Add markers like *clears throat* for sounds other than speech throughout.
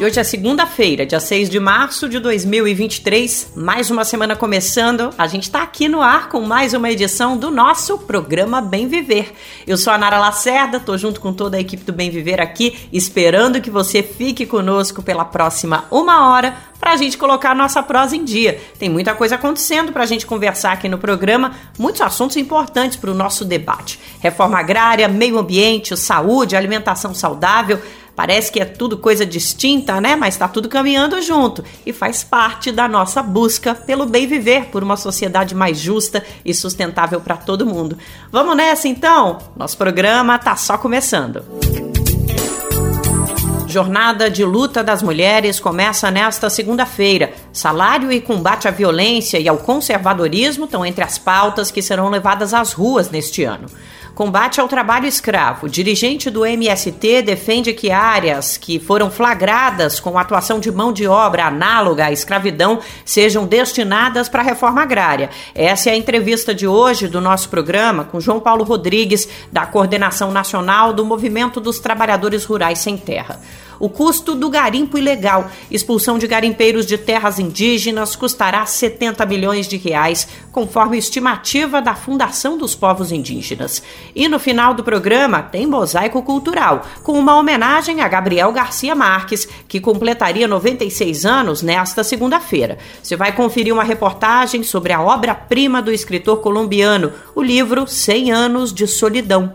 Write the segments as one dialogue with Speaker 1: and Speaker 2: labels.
Speaker 1: E hoje é segunda-feira, dia 6 de março de 2023, mais uma semana começando. A gente está aqui no ar com mais uma edição do nosso programa Bem Viver. Eu sou a Nara Lacerda, tô junto com toda a equipe do Bem Viver aqui, esperando que você fique conosco pela próxima uma hora para a gente colocar a nossa prosa em dia. Tem muita coisa acontecendo para a gente conversar aqui no programa, muitos assuntos importantes para o nosso debate: reforma agrária, meio ambiente, saúde, alimentação saudável. Parece que é tudo coisa distinta, né? Mas está tudo caminhando junto e faz parte da nossa busca pelo bem viver, por uma sociedade mais justa e sustentável para todo mundo. Vamos nessa então? Nosso programa tá só começando. Jornada de luta das mulheres começa nesta segunda-feira. Salário e combate à violência e ao conservadorismo estão entre as pautas que serão levadas às ruas neste ano. Combate ao trabalho escravo. Dirigente do MST defende que áreas que foram flagradas com atuação de mão de obra análoga à escravidão sejam destinadas para a reforma agrária. Essa é a entrevista de hoje do nosso programa com João Paulo Rodrigues, da Coordenação Nacional do Movimento dos Trabalhadores Rurais Sem Terra. O custo do garimpo ilegal, expulsão de garimpeiros de terras indígenas, custará 70 milhões de reais, conforme estimativa da Fundação dos Povos Indígenas. E no final do programa tem mosaico cultural, com uma homenagem a Gabriel Garcia Marques, que completaria 96 anos nesta segunda-feira. Você vai conferir uma reportagem sobre a obra-prima do escritor colombiano, o livro 100 Anos de Solidão.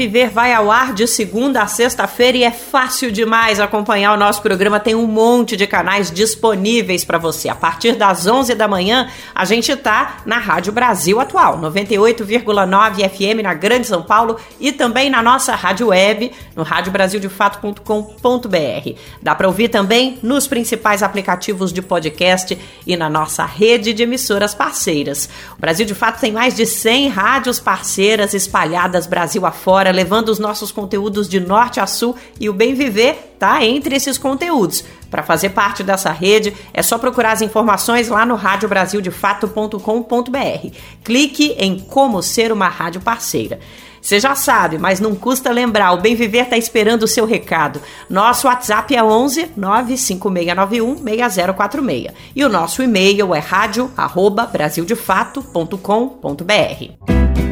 Speaker 1: Viver vai ao ar de segunda a sexta-feira e é fácil demais acompanhar o nosso programa. Tem um monte de canais disponíveis para você. A partir das 11 da manhã, a gente tá na Rádio Brasil Atual, 98,9 FM na Grande São Paulo e também na nossa rádio web, no radiobrasildefato.com.br. Dá para ouvir também nos principais aplicativos de podcast e na nossa rede de emissoras parceiras. O Brasil de Fato tem mais de 100 rádios parceiras espalhadas Brasil afora levando os nossos conteúdos de norte a sul e o bem viver tá entre esses conteúdos. Para fazer parte dessa rede, é só procurar as informações lá no radiobrasildefato.com.br. Clique em como ser uma rádio parceira. Você já sabe, mas não custa lembrar, o Bem Viver está esperando o seu recado. Nosso WhatsApp é 11 95691 6046 e o nosso e-mail é radio@brasildefato.com.br.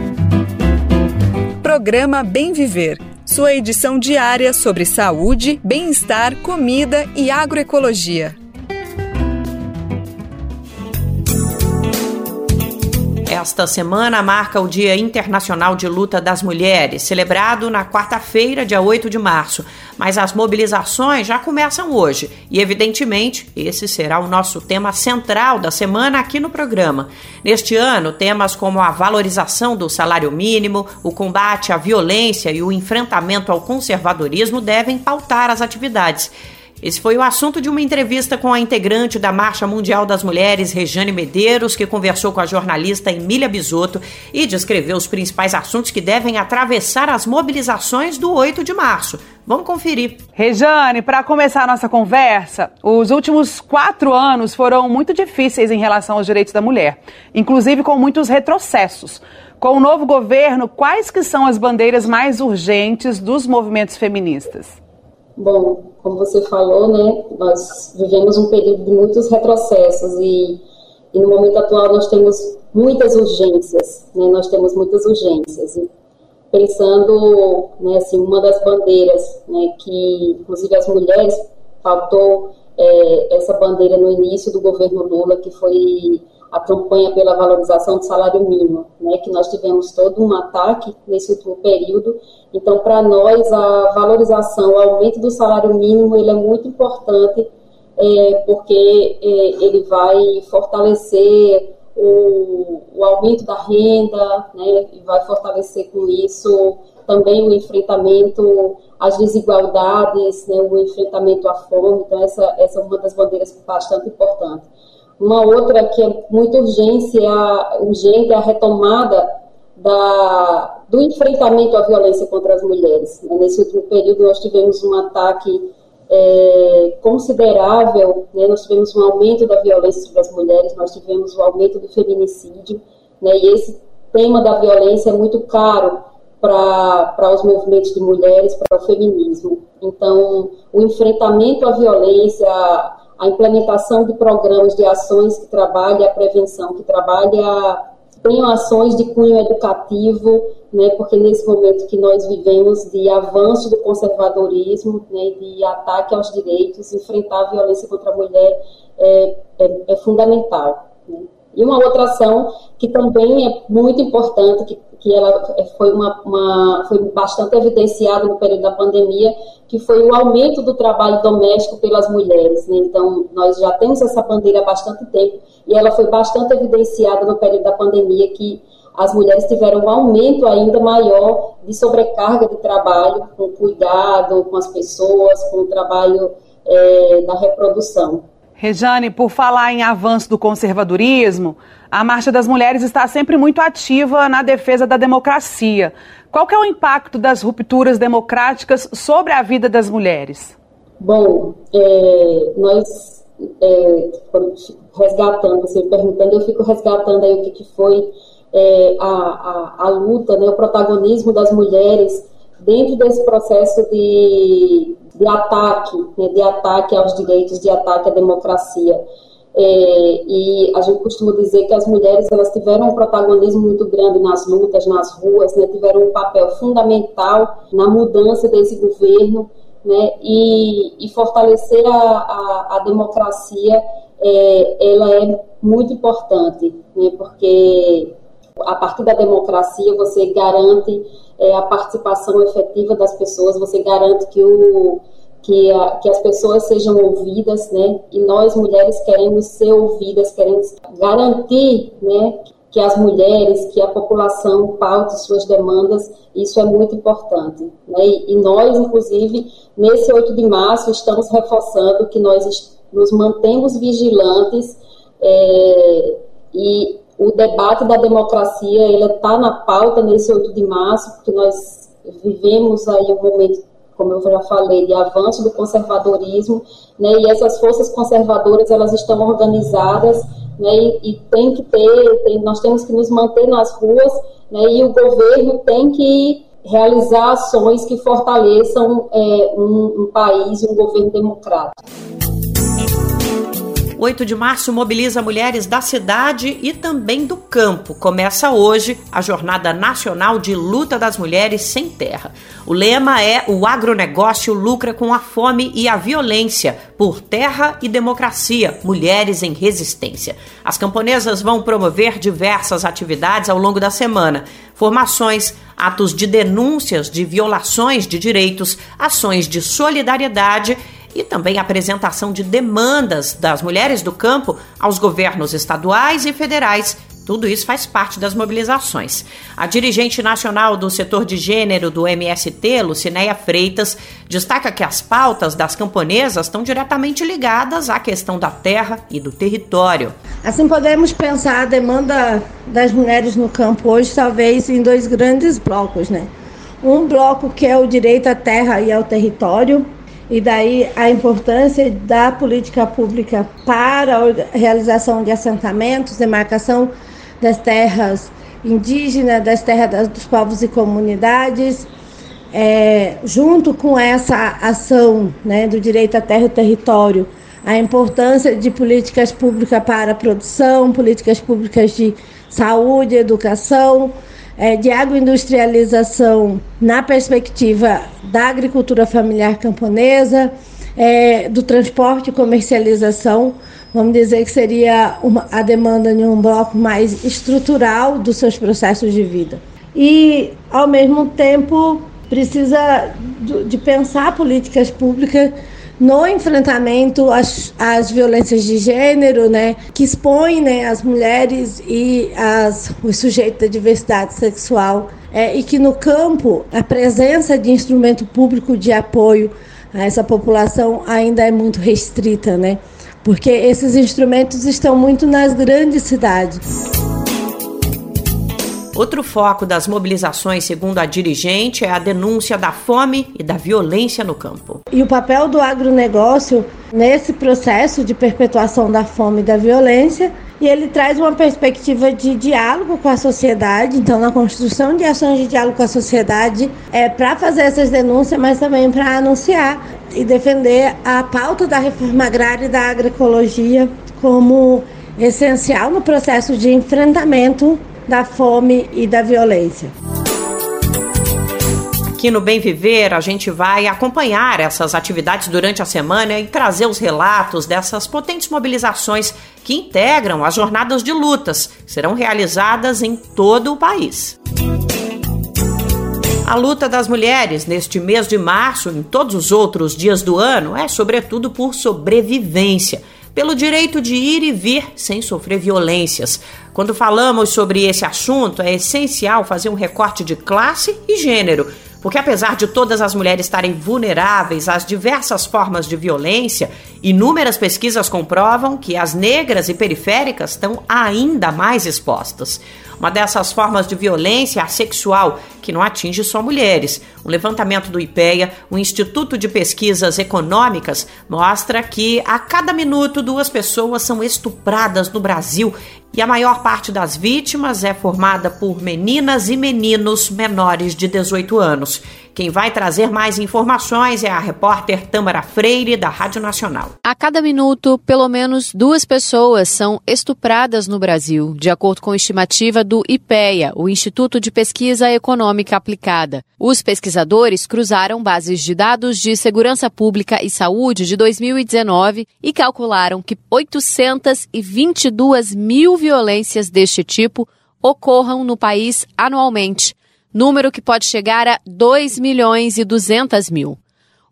Speaker 2: Programa Bem Viver, sua edição diária sobre saúde, bem-estar, comida e agroecologia.
Speaker 1: Esta semana marca o Dia Internacional de Luta das Mulheres, celebrado na quarta-feira, dia 8 de março. Mas as mobilizações já começam hoje e, evidentemente, esse será o nosso tema central da semana aqui no programa. Neste ano, temas como a valorização do salário mínimo, o combate à violência e o enfrentamento ao conservadorismo devem pautar as atividades. Esse foi o assunto de uma entrevista com a integrante da Marcha Mundial das Mulheres, Rejane Medeiros, que conversou com a jornalista Emília Bisotto e descreveu os principais assuntos que devem atravessar as mobilizações do 8 de março. Vamos conferir.
Speaker 3: Rejane, para começar a nossa conversa, os últimos quatro anos foram muito difíceis em relação aos direitos da mulher, inclusive com muitos retrocessos. Com o novo governo, quais que são as bandeiras mais urgentes dos movimentos feministas?
Speaker 4: Bom, como você falou, né, nós vivemos um período de muitos retrocessos e, e no momento atual nós temos muitas urgências, né, nós temos muitas urgências. E pensando, né, assim, uma das bandeiras, né, que inclusive as mulheres faltou é, essa bandeira no início do governo Lula, que foi a campanha pela valorização do salário mínimo, né, que nós tivemos todo um ataque nesse último período. Então, para nós, a valorização, o aumento do salário mínimo, ele é muito importante, é, porque é, ele vai fortalecer o, o, aumento da renda, né, e vai fortalecer com isso também o enfrentamento as desigualdades, né, o enfrentamento à fome. Então, essa, essa é uma das bandeiras bastante importante. Uma outra que é muito urgente é a, urgente é a retomada da, do enfrentamento à violência contra as mulheres. Nesse último período, nós tivemos um ataque é, considerável, né? nós tivemos um aumento da violência sobre as mulheres, nós tivemos o um aumento do feminicídio, né? e esse tema da violência é muito caro para os movimentos de mulheres, para o feminismo. Então, o enfrentamento à violência, a implementação de programas de ações que trabalhem a prevenção, que trabalhem tenham ações de cunho educativo, né, porque nesse momento que nós vivemos de avanço do conservadorismo, né, de ataque aos direitos, enfrentar a violência contra a mulher é, é, é fundamental. Né. E uma outra ação que também é muito importante, que que ela é, foi, uma, uma, foi bastante evidenciada no período da pandemia, que foi o aumento do trabalho doméstico pelas mulheres. Né? Então, nós já temos essa bandeira há bastante tempo, e ela foi bastante evidenciada no período da pandemia, que as mulheres tiveram um aumento ainda maior de sobrecarga de trabalho, com cuidado com as pessoas, com o trabalho é, da reprodução.
Speaker 3: Rejane, por falar em avanço do conservadorismo, a Marcha das Mulheres está sempre muito ativa na defesa da democracia. Qual é o impacto das rupturas democráticas sobre a vida das mulheres?
Speaker 4: Bom, é, nós é, resgatando, você perguntando, eu fico resgatando aí o que, que foi é, a, a, a, luta, né, o protagonismo das mulheres dentro desse processo de, de ataque, né, de ataque aos direitos, de ataque à democracia. É, e a gente costuma dizer que as mulheres elas tiveram um protagonismo muito grande nas lutas, nas ruas, né, tiveram um papel fundamental na mudança desse governo né, e, e fortalecer a, a, a democracia é, ela é muito importante, né, porque a partir da democracia você garante é, a participação efetiva das pessoas, você garante que, o, que, a, que as pessoas sejam ouvidas, né? E nós, mulheres, queremos ser ouvidas, queremos garantir, né? Que as mulheres, que a população paute suas demandas, isso é muito importante. Né? E, nós, inclusive, nesse 8 de março, estamos reforçando que nós nos mantemos vigilantes é, e o debate da democracia ele está na pauta nesse 8 de março, porque nós vivemos aí um momento, como eu já falei, de avanço do conservadorismo, né, e essas forças conservadoras elas estão organizadas, né, e, e tem que ter, tem, nós temos que nos manter nas ruas, né, e o governo tem que realizar ações que fortaleçam é, um, um país um governo democrático.
Speaker 1: 8 de março mobiliza mulheres da cidade e também do campo. Começa hoje a Jornada Nacional de Luta das Mulheres Sem Terra. O lema é: O agronegócio lucra com a fome e a violência por terra e democracia, mulheres em resistência. As camponesas vão promover diversas atividades ao longo da semana. Formações, atos de denúncias de violações de direitos, ações de solidariedade e também a apresentação de demandas das mulheres do campo aos governos estaduais e federais. Tudo isso faz parte das mobilizações. A dirigente nacional do setor de gênero do MST, Lucinéia Freitas, destaca que as pautas das camponesas estão diretamente ligadas à questão da terra e do território.
Speaker 5: Assim, podemos pensar a demanda das mulheres no campo hoje, talvez, em dois grandes blocos, né? Um bloco que é o direito à terra e ao território, e daí a importância da política pública para a realização de assentamentos, demarcação das terras indígenas, das terras dos povos e comunidades, é, junto com essa ação né, do direito à terra e território, a importância de políticas públicas para a produção, políticas públicas de saúde, educação, é, de agroindustrialização na perspectiva da agricultura familiar camponesa, é, do transporte e comercialização, vamos dizer que seria uma, a demanda de um bloco mais estrutural dos seus processos de vida. E, ao mesmo tempo, precisa de, de pensar políticas públicas no enfrentamento às, às violências de gênero, né, que expõem né, as mulheres e as, os sujeitos da diversidade sexual, é, e que no campo a presença de instrumento público de apoio a essa população ainda é muito restrita, né? Porque esses instrumentos estão muito nas grandes cidades.
Speaker 1: Outro foco das mobilizações, segundo a dirigente, é a denúncia da fome e da violência no campo.
Speaker 5: E o papel do agronegócio nesse processo de perpetuação da fome e da violência. E ele traz uma perspectiva de diálogo com a sociedade, então, na construção de ações de diálogo com a sociedade, é para fazer essas denúncias, mas também para anunciar e defender a pauta da reforma agrária e da agroecologia como essencial no processo de enfrentamento da fome e da violência.
Speaker 1: Aqui no Bem Viver, a gente vai acompanhar essas atividades durante a semana e trazer os relatos dessas potentes mobilizações que integram as jornadas de lutas, que serão realizadas em todo o país. A luta das mulheres neste mês de março, em todos os outros dias do ano, é sobretudo por sobrevivência pelo direito de ir e vir sem sofrer violências. Quando falamos sobre esse assunto, é essencial fazer um recorte de classe e gênero, porque apesar de todas as mulheres estarem vulneráveis às diversas formas de violência, inúmeras pesquisas comprovam que as negras e periféricas estão ainda mais expostas. Uma dessas formas de violência sexual, que não atinge só mulheres. Um levantamento do IPEA, o Instituto de Pesquisas Econômicas, mostra que a cada minuto duas pessoas são estupradas no Brasil e a maior parte das vítimas é formada por meninas e meninos menores de 18 anos. Quem vai trazer mais informações é a repórter Tâmara Freire, da Rádio Nacional.
Speaker 6: A cada minuto, pelo menos duas pessoas são estupradas no Brasil, de acordo com estimativa do IPEA, o Instituto de Pesquisa Econômica Aplicada. Os pesquisadores cruzaram bases de dados de segurança pública e saúde de 2019 e calcularam que 822 mil violências deste tipo ocorram no país anualmente número que pode chegar a 2 milhões e 200 mil.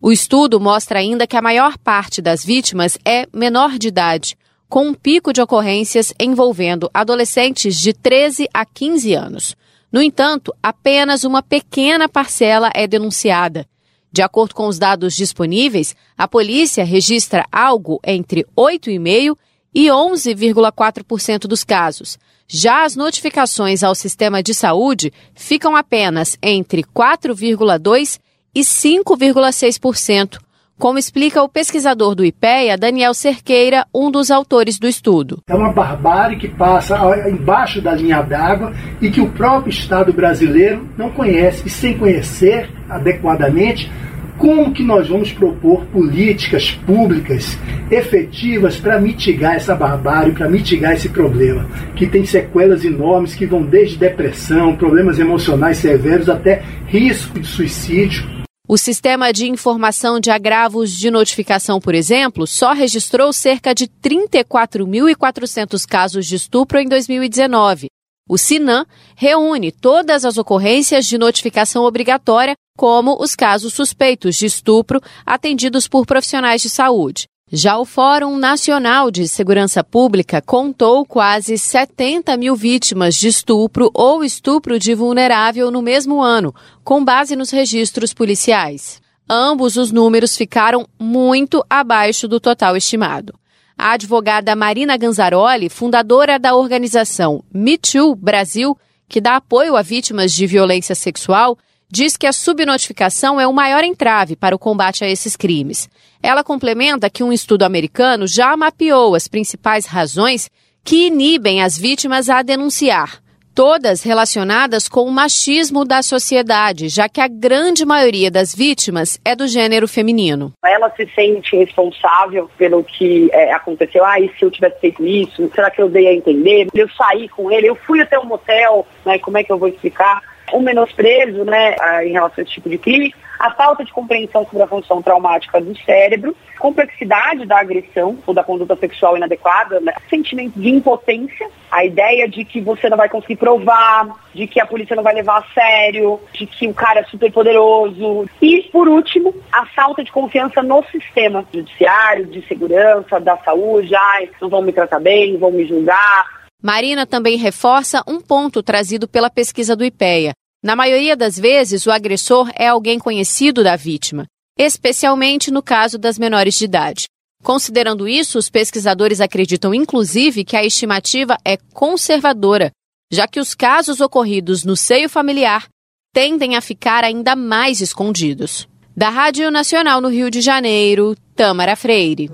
Speaker 6: O estudo mostra ainda que a maior parte das vítimas é menor de idade, com um pico de ocorrências envolvendo adolescentes de 13 a 15 anos. No entanto, apenas uma pequena parcela é denunciada. De acordo com os dados disponíveis, a polícia registra algo entre 8,5% e 11,4% dos casos. Já as notificações ao sistema de saúde ficam apenas entre 4,2% e 5,6%, como explica o pesquisador do IPEA, Daniel Cerqueira, um dos autores do estudo.
Speaker 7: É uma barbárie que passa embaixo da linha d'água e que o próprio Estado brasileiro não conhece, e sem conhecer adequadamente, como que nós vamos propor políticas públicas efetivas para mitigar essa barbárie, para mitigar esse problema, que tem sequelas enormes que vão desde depressão, problemas emocionais severos até risco de suicídio.
Speaker 6: O sistema de informação de agravos de notificação, por exemplo, só registrou cerca de 34.400 casos de estupro em 2019. O SINAM reúne todas as ocorrências de notificação obrigatória, como os casos suspeitos de estupro atendidos por profissionais de saúde. Já o Fórum Nacional de Segurança Pública contou quase 70 mil vítimas de estupro ou estupro de vulnerável no mesmo ano, com base nos registros policiais. Ambos os números ficaram muito abaixo do total estimado. A advogada Marina Ganzaroli, fundadora da organização Me Too Brasil, que dá apoio a vítimas de violência sexual, diz que a subnotificação é o maior entrave para o combate a esses crimes. Ela complementa que um estudo americano já mapeou as principais razões que inibem as vítimas a denunciar, todas relacionadas com o machismo da sociedade, já que a grande maioria das vítimas é do gênero feminino.
Speaker 8: Ela se sente responsável pelo que é, aconteceu. Ah, e se eu tivesse feito isso? Será que eu dei a entender? Eu saí com ele, eu fui até um motel, né? Como é que eu vou explicar? O menosprezo né, em relação a esse tipo de crime, a falta de compreensão sobre a função traumática do cérebro, complexidade da agressão ou da conduta sexual inadequada, né? sentimento de impotência, a ideia de que você não vai conseguir provar, de que a polícia não vai levar a sério, de que o cara é super poderoso. E, por último, a falta de confiança no sistema judiciário, de segurança, da saúde, ai, não vão me tratar bem, vão me julgar.
Speaker 6: Marina também reforça um ponto trazido pela pesquisa do IPEA. Na maioria das vezes, o agressor é alguém conhecido da vítima, especialmente no caso das menores de idade. Considerando isso, os pesquisadores acreditam inclusive que a estimativa é conservadora, já que os casos ocorridos no seio familiar tendem a ficar ainda mais escondidos. Da Rádio Nacional no Rio de Janeiro, Tamara Freire.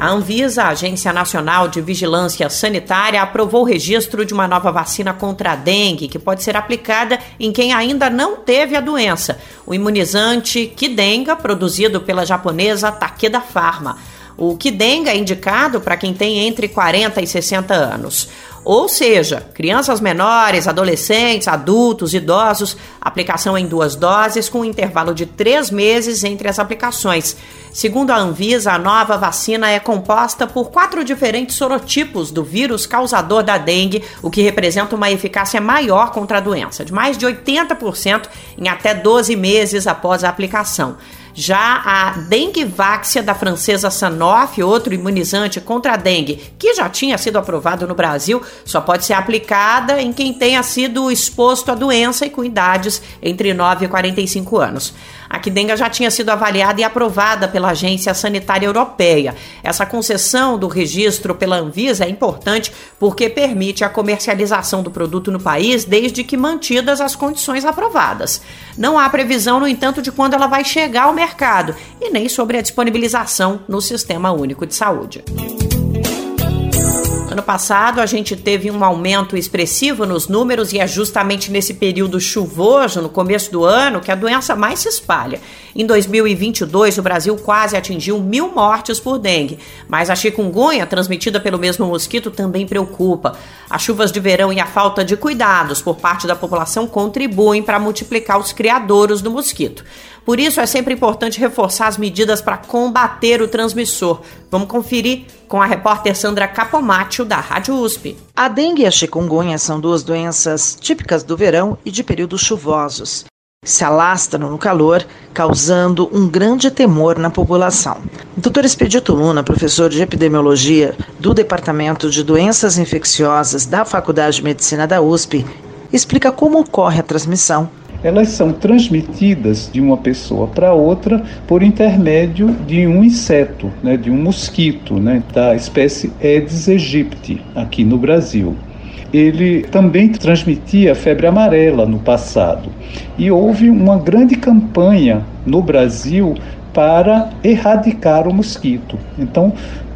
Speaker 1: A Anvisa, Agência Nacional de Vigilância Sanitária, aprovou o registro de uma nova vacina contra a dengue, que pode ser aplicada em quem ainda não teve a doença. O imunizante Kidenga, produzido pela japonesa Takeda Pharma. O Kidenga é indicado para quem tem entre 40 e 60 anos. Ou seja, crianças menores, adolescentes, adultos, idosos, aplicação em duas doses com um intervalo de três meses entre as aplicações. Segundo a Anvisa, a nova vacina é composta por quatro diferentes sorotipos do vírus causador da dengue, o que representa uma eficácia maior contra a doença, de mais de 80% em até 12 meses após a aplicação. Já a Dengvaxia da francesa Sanofi, outro imunizante contra a dengue, que já tinha sido aprovado no Brasil, só pode ser aplicada em quem tenha sido exposto à doença e com idades entre 9 e 45 anos. A Quidenga já tinha sido avaliada e aprovada pela Agência Sanitária Europeia. Essa concessão do registro pela Anvisa é importante porque permite a comercialização do produto no país desde que mantidas as condições aprovadas. Não há previsão, no entanto, de quando ela vai chegar ao mercado e nem sobre a disponibilização no Sistema Único de Saúde. Ano passado a gente teve um aumento expressivo nos números e é justamente nesse período chuvoso, no começo do ano, que a doença mais se espalha. Em 2022, o Brasil quase atingiu mil mortes por dengue, mas a chikungunya, transmitida pelo mesmo mosquito, também preocupa. As chuvas de verão e a falta de cuidados por parte da população contribuem para multiplicar os criadouros do mosquito. Por isso é sempre importante reforçar as medidas para combater o transmissor. Vamos conferir com a repórter Sandra Capomatto da Rádio USP.
Speaker 9: A dengue e a chikungunya são duas doenças típicas do verão e de períodos chuvosos. Se alastram no calor, causando um grande temor na população. O Dr. Expedito Luna, professor de epidemiologia do Departamento de Doenças Infecciosas da Faculdade de Medicina da USP, explica como ocorre a transmissão
Speaker 10: elas são transmitidas de uma pessoa para outra por intermédio de um inseto, né, de um mosquito, né, da espécie Aedes aegypti, aqui no Brasil. Ele também transmitia febre amarela no passado. E houve uma grande campanha no Brasil para erradicar o mosquito. Então,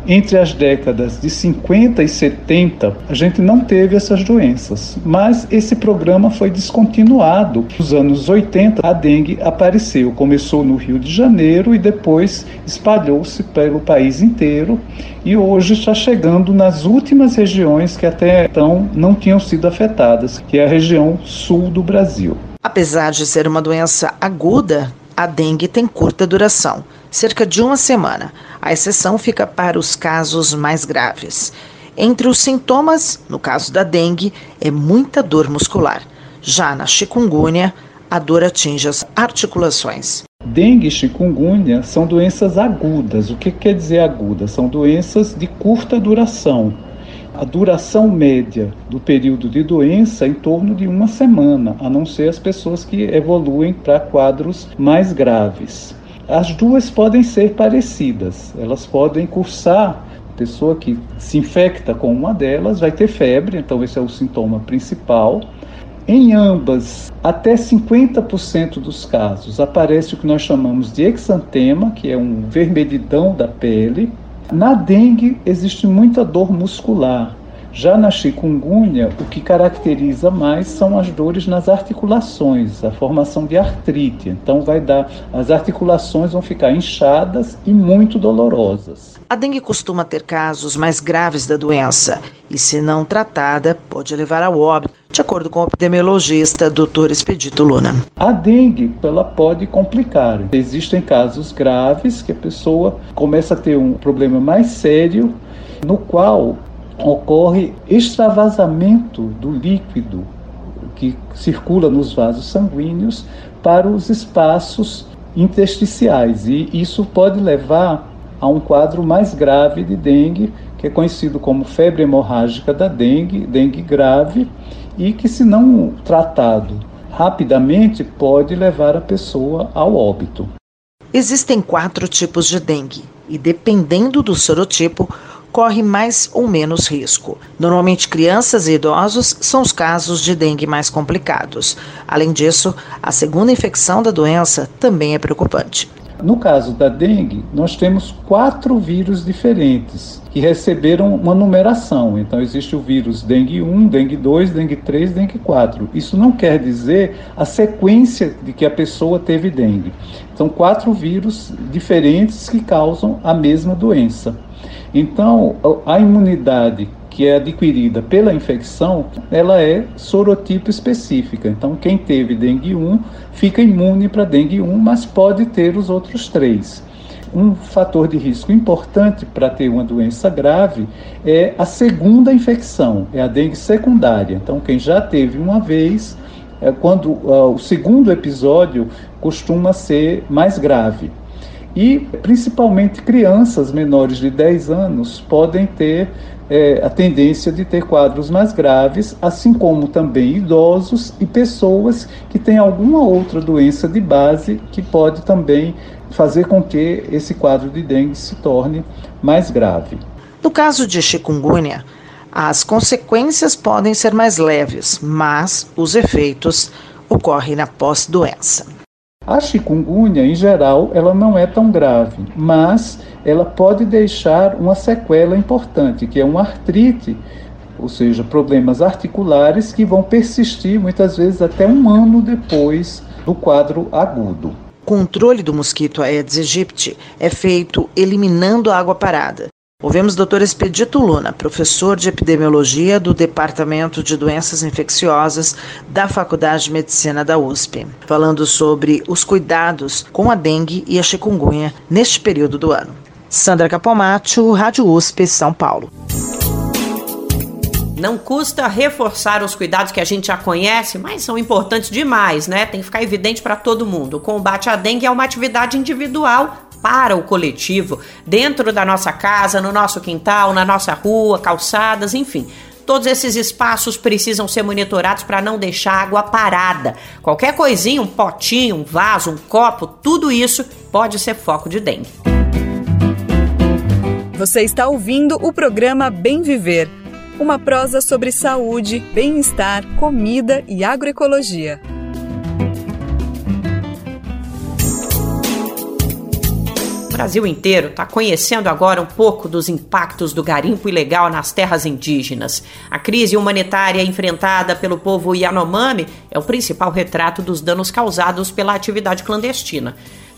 Speaker 10: entre as décadas de 50 e 70, a gente não teve essas doenças, mas esse programa foi descontinuado. Nos anos 80, a dengue apareceu, começou no Rio de Janeiro e depois espalhou-se pelo país inteiro e hoje está chegando nas últimas regiões que até então não tinham sido afetadas, que é a região sul do Brasil.
Speaker 9: Apesar de ser uma doença aguda, a dengue tem curta duração, cerca de uma semana. A exceção fica para os casos mais graves. Entre os sintomas, no caso da dengue, é muita dor muscular. Já na chikungunya, a dor atinge as articulações.
Speaker 10: Dengue e chikungunya são doenças agudas. O que quer dizer aguda? São doenças de curta duração. A duração média do período de doença é em torno de uma semana, a não ser as pessoas que evoluem para quadros mais graves. As duas podem ser parecidas, elas podem cursar. A pessoa que se infecta com uma delas vai ter febre, então esse é o sintoma principal. Em ambas, até 50% dos casos, aparece o que nós chamamos de exantema, que é um vermelhidão da pele, na dengue existe muita dor muscular. Já na chikungunya, o que caracteriza mais são as dores nas articulações, a formação de artrite. Então vai dar, as articulações vão ficar inchadas e muito dolorosas.
Speaker 9: A dengue costuma ter casos mais graves da doença e, se não tratada, pode levar ao óbito. de acordo com o epidemiologista Dr. Expedito Luna.
Speaker 10: A dengue ela pode complicar. Existem casos graves que a pessoa começa a ter um problema mais sério, no qual ocorre extravasamento do líquido que circula nos vasos sanguíneos para os espaços intersticiais e isso pode levar a um quadro mais grave de dengue, que é conhecido como febre hemorrágica da dengue, dengue grave, e que, se não tratado rapidamente, pode levar a pessoa ao óbito.
Speaker 9: Existem quatro tipos de dengue e, dependendo do sorotipo, corre mais ou menos risco. Normalmente, crianças e idosos são os casos de dengue mais complicados. Além disso, a segunda infecção da doença também é preocupante.
Speaker 10: No caso da dengue, nós temos quatro vírus diferentes que receberam uma numeração. Então, existe o vírus dengue 1, dengue 2, dengue 3, dengue 4. Isso não quer dizer a sequência de que a pessoa teve dengue. São quatro vírus diferentes que causam a mesma doença. Então, a imunidade que é adquirida pela infecção, ela é sorotipo específica. Então, quem teve dengue 1 fica imune para dengue 1, mas pode ter os outros três. Um fator de risco importante para ter uma doença grave é a segunda infecção, é a dengue secundária. Então, quem já teve uma vez, é quando uh, o segundo episódio costuma ser mais grave. E principalmente crianças menores de 10 anos podem ter é, a tendência de ter quadros mais graves, assim como também idosos e pessoas que têm alguma outra doença de base que pode também fazer com que esse quadro de dengue se torne mais grave.
Speaker 9: No caso de chikungunya, as consequências podem ser mais leves, mas os efeitos ocorrem na pós-doença.
Speaker 10: A chikungunya, em geral, ela não é tão grave, mas ela pode deixar uma sequela importante, que é uma artrite, ou seja, problemas articulares que vão persistir muitas vezes até um ano depois do quadro agudo.
Speaker 9: O controle do mosquito Aedes aegypti é feito eliminando a água parada. Ouvimos Dr. Expedito Luna, professor de epidemiologia do Departamento de Doenças Infecciosas da Faculdade de Medicina da USP, falando sobre os cuidados com a dengue e a chikungunya neste período do ano. Sandra Capomatto, Rádio USP, São Paulo.
Speaker 1: Não custa reforçar os cuidados que a gente já conhece, mas são importantes demais, né? Tem que ficar evidente para todo mundo. O combate à dengue é uma atividade individual para o coletivo, dentro da nossa casa, no nosso quintal, na nossa rua, calçadas, enfim. Todos esses espaços precisam ser monitorados para não deixar água parada. Qualquer coisinha, um potinho, um vaso, um copo, tudo isso pode ser foco de dengue.
Speaker 2: Você está ouvindo o programa Bem Viver, uma prosa sobre saúde, bem-estar, comida e agroecologia.
Speaker 1: Brasil inteiro está conhecendo agora um pouco dos impactos do garimpo ilegal nas terras indígenas. A crise humanitária enfrentada pelo povo Yanomami é o principal retrato dos danos causados pela atividade clandestina.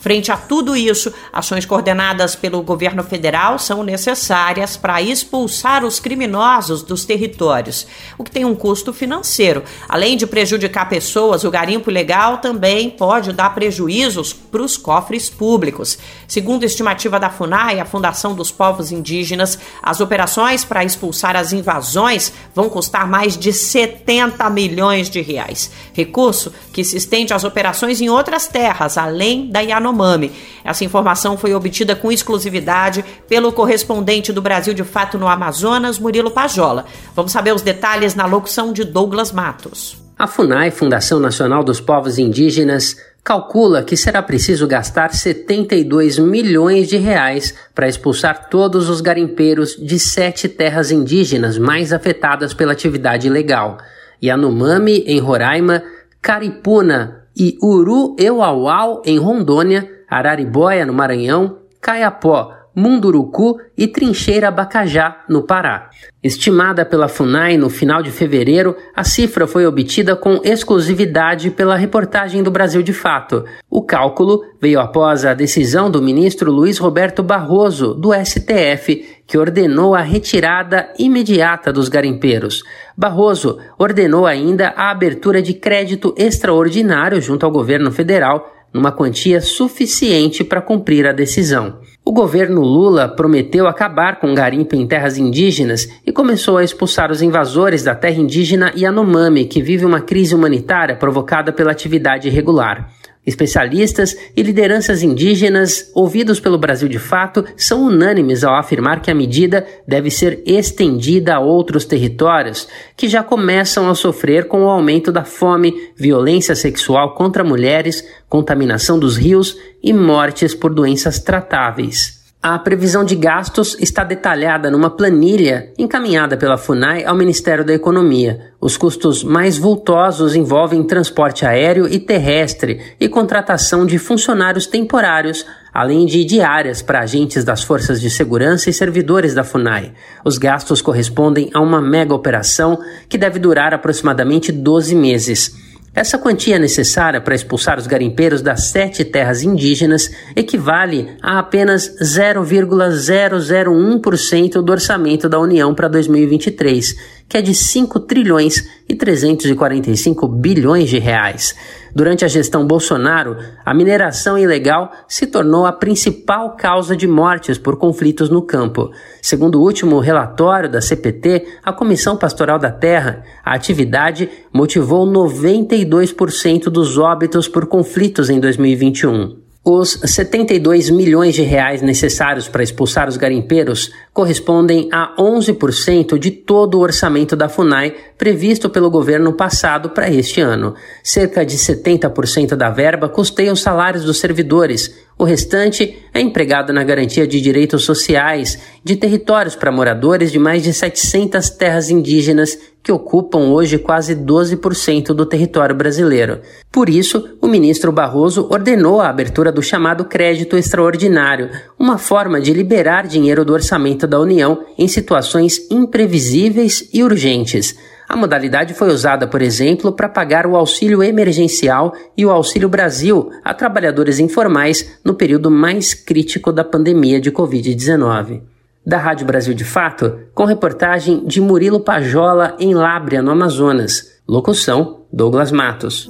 Speaker 1: Frente a tudo isso, ações coordenadas pelo governo federal são necessárias para expulsar os criminosos dos territórios, o que tem um custo financeiro. Além de prejudicar pessoas, o garimpo ilegal também pode dar prejuízos para os cofres públicos. Segundo a estimativa da FUNAI, a Fundação dos Povos Indígenas, as operações para expulsar as invasões vão custar mais de 70 milhões de reais. Recurso que se estende às operações em outras terras, além da Yanomami Yanomami. Essa informação foi obtida com exclusividade pelo correspondente do Brasil de Fato no Amazonas, Murilo Pajola. Vamos saber os detalhes na locução de Douglas Matos.
Speaker 11: A FUNAI, Fundação Nacional dos Povos Indígenas, calcula que será preciso gastar 72 milhões de reais para expulsar todos os garimpeiros de sete terras indígenas mais afetadas pela atividade ilegal: Yanomami, em Roraima, Caripuna, e Uru Euauau, em Rondônia, Araribóia, no Maranhão, Caiapó, Munduruku e Trincheira Bacajá, no Pará. Estimada pela FUNAI no final de fevereiro, a cifra foi obtida com exclusividade pela reportagem do Brasil de Fato. O cálculo veio após a decisão do ministro Luiz Roberto Barroso, do STF, que ordenou a retirada imediata dos garimpeiros. Barroso ordenou ainda a abertura de crédito extraordinário junto ao governo federal numa quantia suficiente para cumprir a decisão. O governo Lula prometeu acabar com o garimpo em terras indígenas e começou a expulsar os invasores da terra indígena Yanomami, que vive uma crise humanitária provocada pela atividade irregular. Especialistas e lideranças indígenas ouvidos pelo Brasil de fato são unânimes ao afirmar que a medida deve ser estendida a outros territórios que já começam a sofrer com o aumento da fome, violência sexual contra mulheres, contaminação dos rios e mortes por doenças tratáveis. A previsão de gastos está detalhada numa planilha encaminhada pela FUNAI ao Ministério da Economia. Os custos mais vultosos envolvem transporte aéreo e terrestre e contratação de funcionários temporários, além de diárias para agentes das forças de segurança e servidores da FUNAI. Os gastos correspondem a uma mega operação que deve durar aproximadamente 12 meses. Essa quantia necessária para expulsar os garimpeiros das sete terras indígenas equivale a apenas 0,001% do orçamento da União para 2023, que é de 5 trilhões e 345 bilhões de reais. Durante a gestão Bolsonaro, a mineração ilegal se tornou a principal causa de mortes por conflitos no campo. Segundo o último relatório da CPT, a Comissão Pastoral da Terra, a atividade motivou 92% dos óbitos por conflitos em 2021. Os 72 milhões de reais necessários para expulsar os garimpeiros correspondem a 11% de todo o orçamento da FUNAI previsto pelo governo passado para este ano. Cerca de 70% da verba custeia os salários dos servidores, o restante é empregado na garantia de direitos sociais de territórios para moradores de mais de 700 terras indígenas que ocupam hoje quase 12% do território brasileiro. Por isso, o ministro Barroso ordenou a abertura do chamado crédito extraordinário, uma forma de liberar dinheiro do orçamento da União em situações imprevisíveis e urgentes. A modalidade foi usada, por exemplo, para pagar o auxílio emergencial e o Auxílio Brasil a trabalhadores informais no período mais crítico da pandemia de Covid-19. Da Rádio Brasil de Fato, com reportagem de Murilo Pajola em Lábrea, no Amazonas. Locução: Douglas Matos.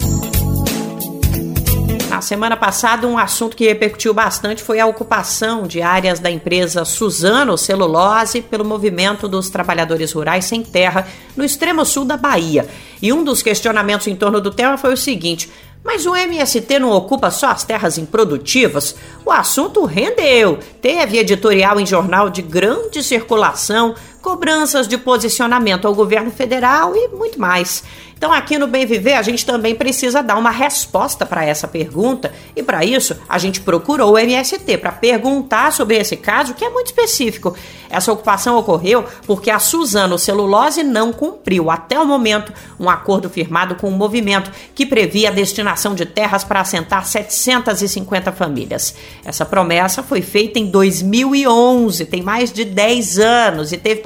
Speaker 1: Na semana passada, um assunto que repercutiu bastante foi a ocupação de áreas da empresa Suzano Celulose pelo movimento dos trabalhadores rurais sem terra no extremo sul da Bahia. E um dos questionamentos em torno do tema foi o seguinte: mas o MST não ocupa só as terras improdutivas? O assunto rendeu. Teve editorial em jornal de grande circulação, cobranças de posicionamento ao governo federal e muito mais. Então, aqui no Bem Viver, a gente também precisa dar uma resposta para essa pergunta, e para isso, a gente procurou o MST para perguntar sobre esse caso, que é muito específico. Essa ocupação ocorreu porque a Suzano Celulose não cumpriu, até o momento, um acordo firmado com o um movimento que previa a destinação de terras para assentar 750 famílias. Essa promessa foi feita em 2011, tem mais de 10 anos, e teve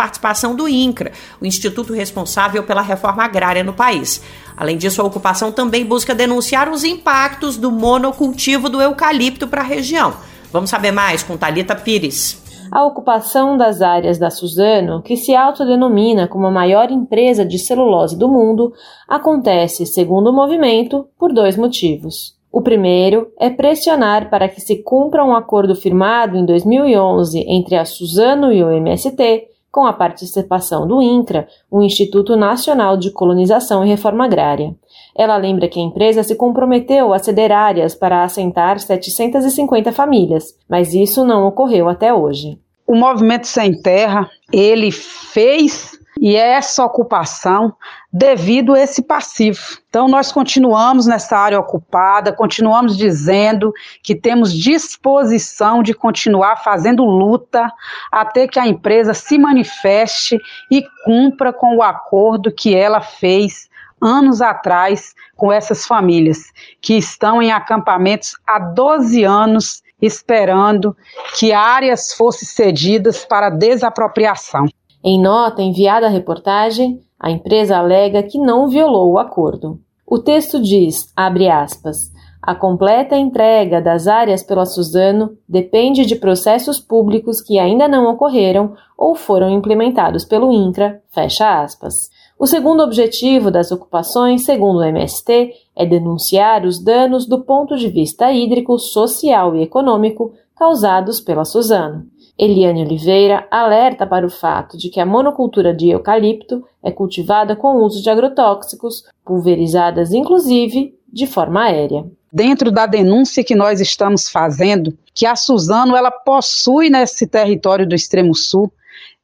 Speaker 1: do INCRA, o instituto responsável pela reforma agrária no país. Além disso, a ocupação também busca denunciar os impactos do monocultivo do eucalipto para a região. Vamos saber mais com Talita Pires.
Speaker 12: A ocupação das áreas da Suzano, que se autodenomina como a maior empresa de celulose do mundo, acontece, segundo o movimento, por dois motivos. O primeiro é pressionar para que se cumpra um acordo firmado em 2011 entre a Suzano e o MST, com a participação do INCRA, o Instituto Nacional de Colonização e Reforma Agrária. Ela lembra que a empresa se comprometeu a ceder áreas para assentar 750 famílias, mas isso não ocorreu até hoje.
Speaker 13: O Movimento Sem Terra, ele fez e é essa ocupação devido a esse passivo. Então, nós continuamos nessa área ocupada, continuamos dizendo que temos disposição de continuar fazendo luta até que a empresa se manifeste e cumpra com o acordo que ela fez anos atrás com essas famílias que estão em acampamentos há 12 anos esperando que áreas fossem cedidas para desapropriação.
Speaker 12: Em nota enviada à reportagem, a empresa alega que não violou o acordo. O texto diz, abre aspas, a completa entrega das áreas pela Suzano depende de processos públicos que ainda não ocorreram ou foram implementados pelo INCRA, fecha aspas. O segundo objetivo das ocupações, segundo o MST, é denunciar os danos do ponto de vista hídrico, social e econômico causados pela Suzano. Eliane Oliveira alerta para o fato de que a monocultura de eucalipto é cultivada com uso de agrotóxicos, pulverizadas inclusive de forma aérea.
Speaker 13: Dentro da denúncia que nós estamos fazendo, que a Suzano ela possui nesse território do extremo sul,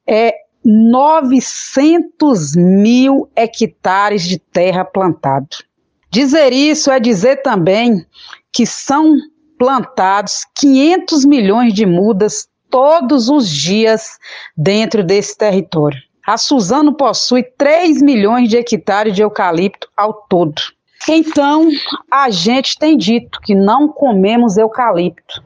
Speaker 13: é 900 mil hectares de terra plantado. Dizer isso é dizer também que são plantados 500 milhões de mudas todos os dias dentro desse território. A Suzano possui 3 milhões de hectares de eucalipto ao todo. Então, a gente tem dito que não comemos eucalipto.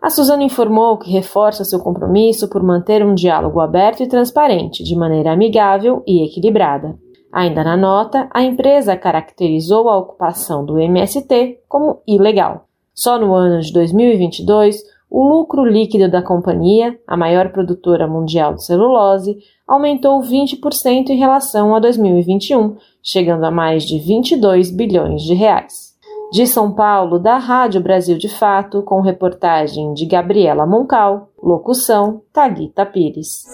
Speaker 12: A Suzano informou que reforça seu compromisso por manter um diálogo aberto e transparente, de maneira amigável e equilibrada. Ainda na nota, a empresa caracterizou a ocupação do MST como ilegal. Só no ano de 2022, o lucro líquido da companhia, a maior produtora mundial de celulose, aumentou 20% em relação a 2021, chegando a mais de 22 bilhões de reais. De São Paulo, da Rádio Brasil de Fato, com reportagem de Gabriela Moncal, locução Taguita Pires.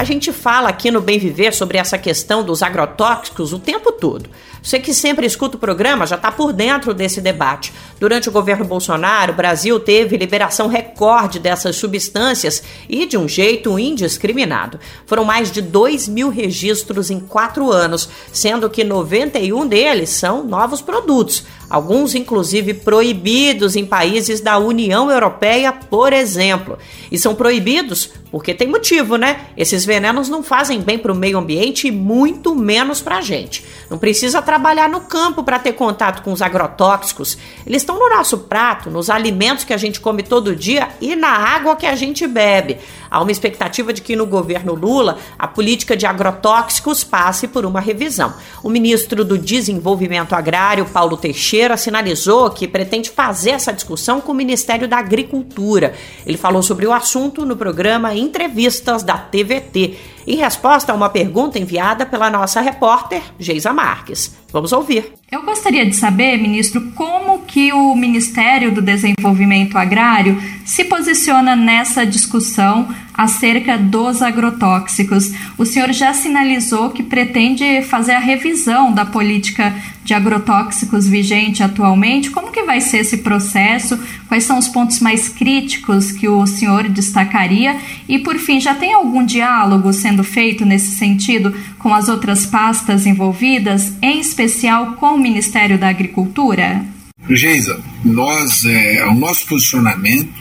Speaker 1: A gente fala aqui no Bem Viver sobre essa questão dos agrotóxicos o tempo todo. Você que sempre escuta o programa já está por dentro desse debate. Durante o governo Bolsonaro, o Brasil teve liberação recorde dessas substâncias e de um jeito indiscriminado. Foram mais de 2 mil registros em quatro anos, sendo que 91 deles são novos produtos, alguns inclusive proibidos em países da União Europeia, por exemplo. E são proibidos porque tem motivo, né? Esses venenos não fazem bem para o meio ambiente e muito menos para a gente. Não precisa trabalhar no campo para ter contato com os agrotóxicos. Eles estão no nosso prato, nos alimentos que a gente come todo dia e na água que a gente bebe. Há uma expectativa de que no governo Lula a política de agrotóxicos passe por uma revisão. O ministro do Desenvolvimento Agrário, Paulo Teixeira, sinalizou que pretende fazer essa discussão com o Ministério da Agricultura. Ele falou sobre o assunto no programa Entrevistas da TVT ты em resposta a uma pergunta enviada pela nossa repórter, Geisa Marques. Vamos ouvir.
Speaker 14: Eu gostaria de saber, ministro, como que o Ministério do Desenvolvimento Agrário se posiciona nessa discussão acerca dos agrotóxicos. O senhor já sinalizou que pretende fazer a revisão da política de agrotóxicos vigente atualmente. Como que vai ser esse processo? Quais são os pontos mais críticos que o senhor destacaria? E por fim, já tem algum diálogo sendo feito nesse sentido com as outras pastas envolvidas, em especial com o Ministério da Agricultura?
Speaker 15: Geisa, nós, é, o nosso posicionamento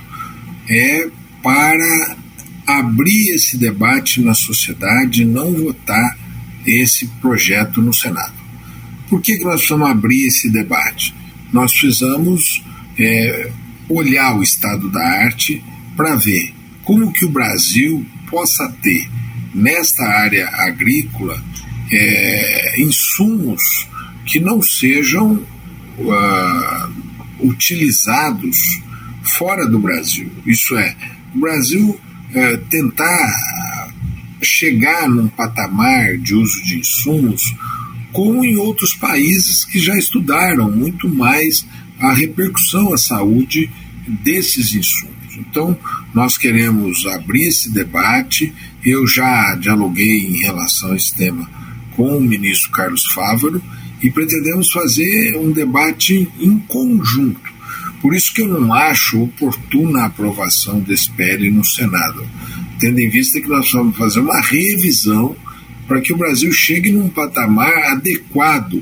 Speaker 15: é para abrir esse debate na sociedade e não votar esse projeto no Senado. Por que, que nós precisamos abrir esse debate? Nós precisamos é, olhar o estado da arte para ver como que o Brasil possa ter nesta área agrícola é, insumos que não sejam uh, utilizados fora do Brasil. Isso é, o Brasil é, tentar chegar num patamar de uso de insumos como em outros países que já estudaram muito mais a repercussão à saúde desses insumos. Então, nós queremos abrir esse debate. Eu já dialoguei em relação a esse tema com o ministro Carlos Fávaro e pretendemos fazer um debate em conjunto. Por isso que eu não acho oportuna a aprovação desse PL no Senado, tendo em vista que nós vamos fazer uma revisão para que o Brasil chegue num patamar adequado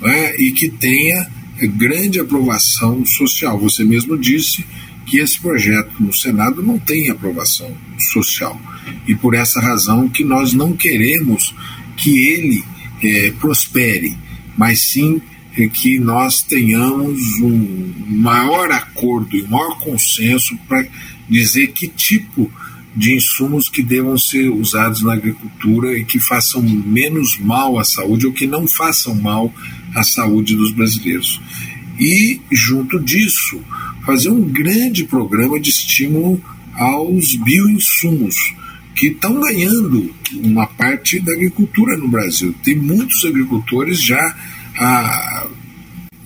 Speaker 15: né, e que tenha grande aprovação social. Você mesmo disse que esse projeto no Senado não tem aprovação social. E por essa razão que nós não queremos que ele é, prospere, mas sim é que nós tenhamos um maior acordo e um maior consenso para dizer que tipo de insumos que devam ser usados na agricultura e que façam menos mal à saúde ou que não façam mal à saúde dos brasileiros. E, junto disso, fazer um grande programa de estímulo aos bioinsumos, que estão ganhando uma parte da agricultura no Brasil. Tem muitos agricultores já ah,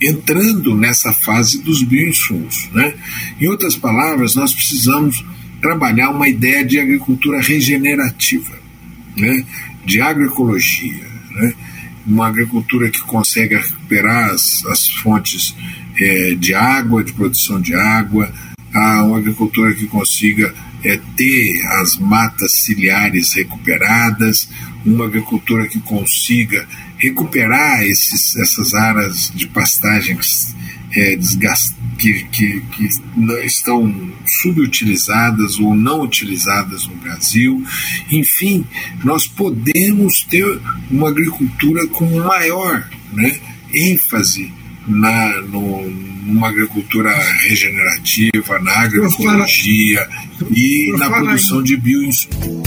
Speaker 15: entrando nessa fase dos bioinsumos. Né? Em outras palavras, nós precisamos trabalhar uma ideia de agricultura regenerativa, né? de agroecologia, né? Uma agricultura que consegue recuperar as, as fontes é, de água, de produção de água, a uma agricultura que consiga é, ter as matas ciliares recuperadas, uma agricultura que consiga recuperar esses, essas áreas de pastagens é, que, que, que estão subutilizadas ou não utilizadas no Brasil. Enfim, nós podemos ter uma agricultura com maior né, ênfase na, no, numa agricultura regenerativa, na agroecologia e na produção de bioinsumos.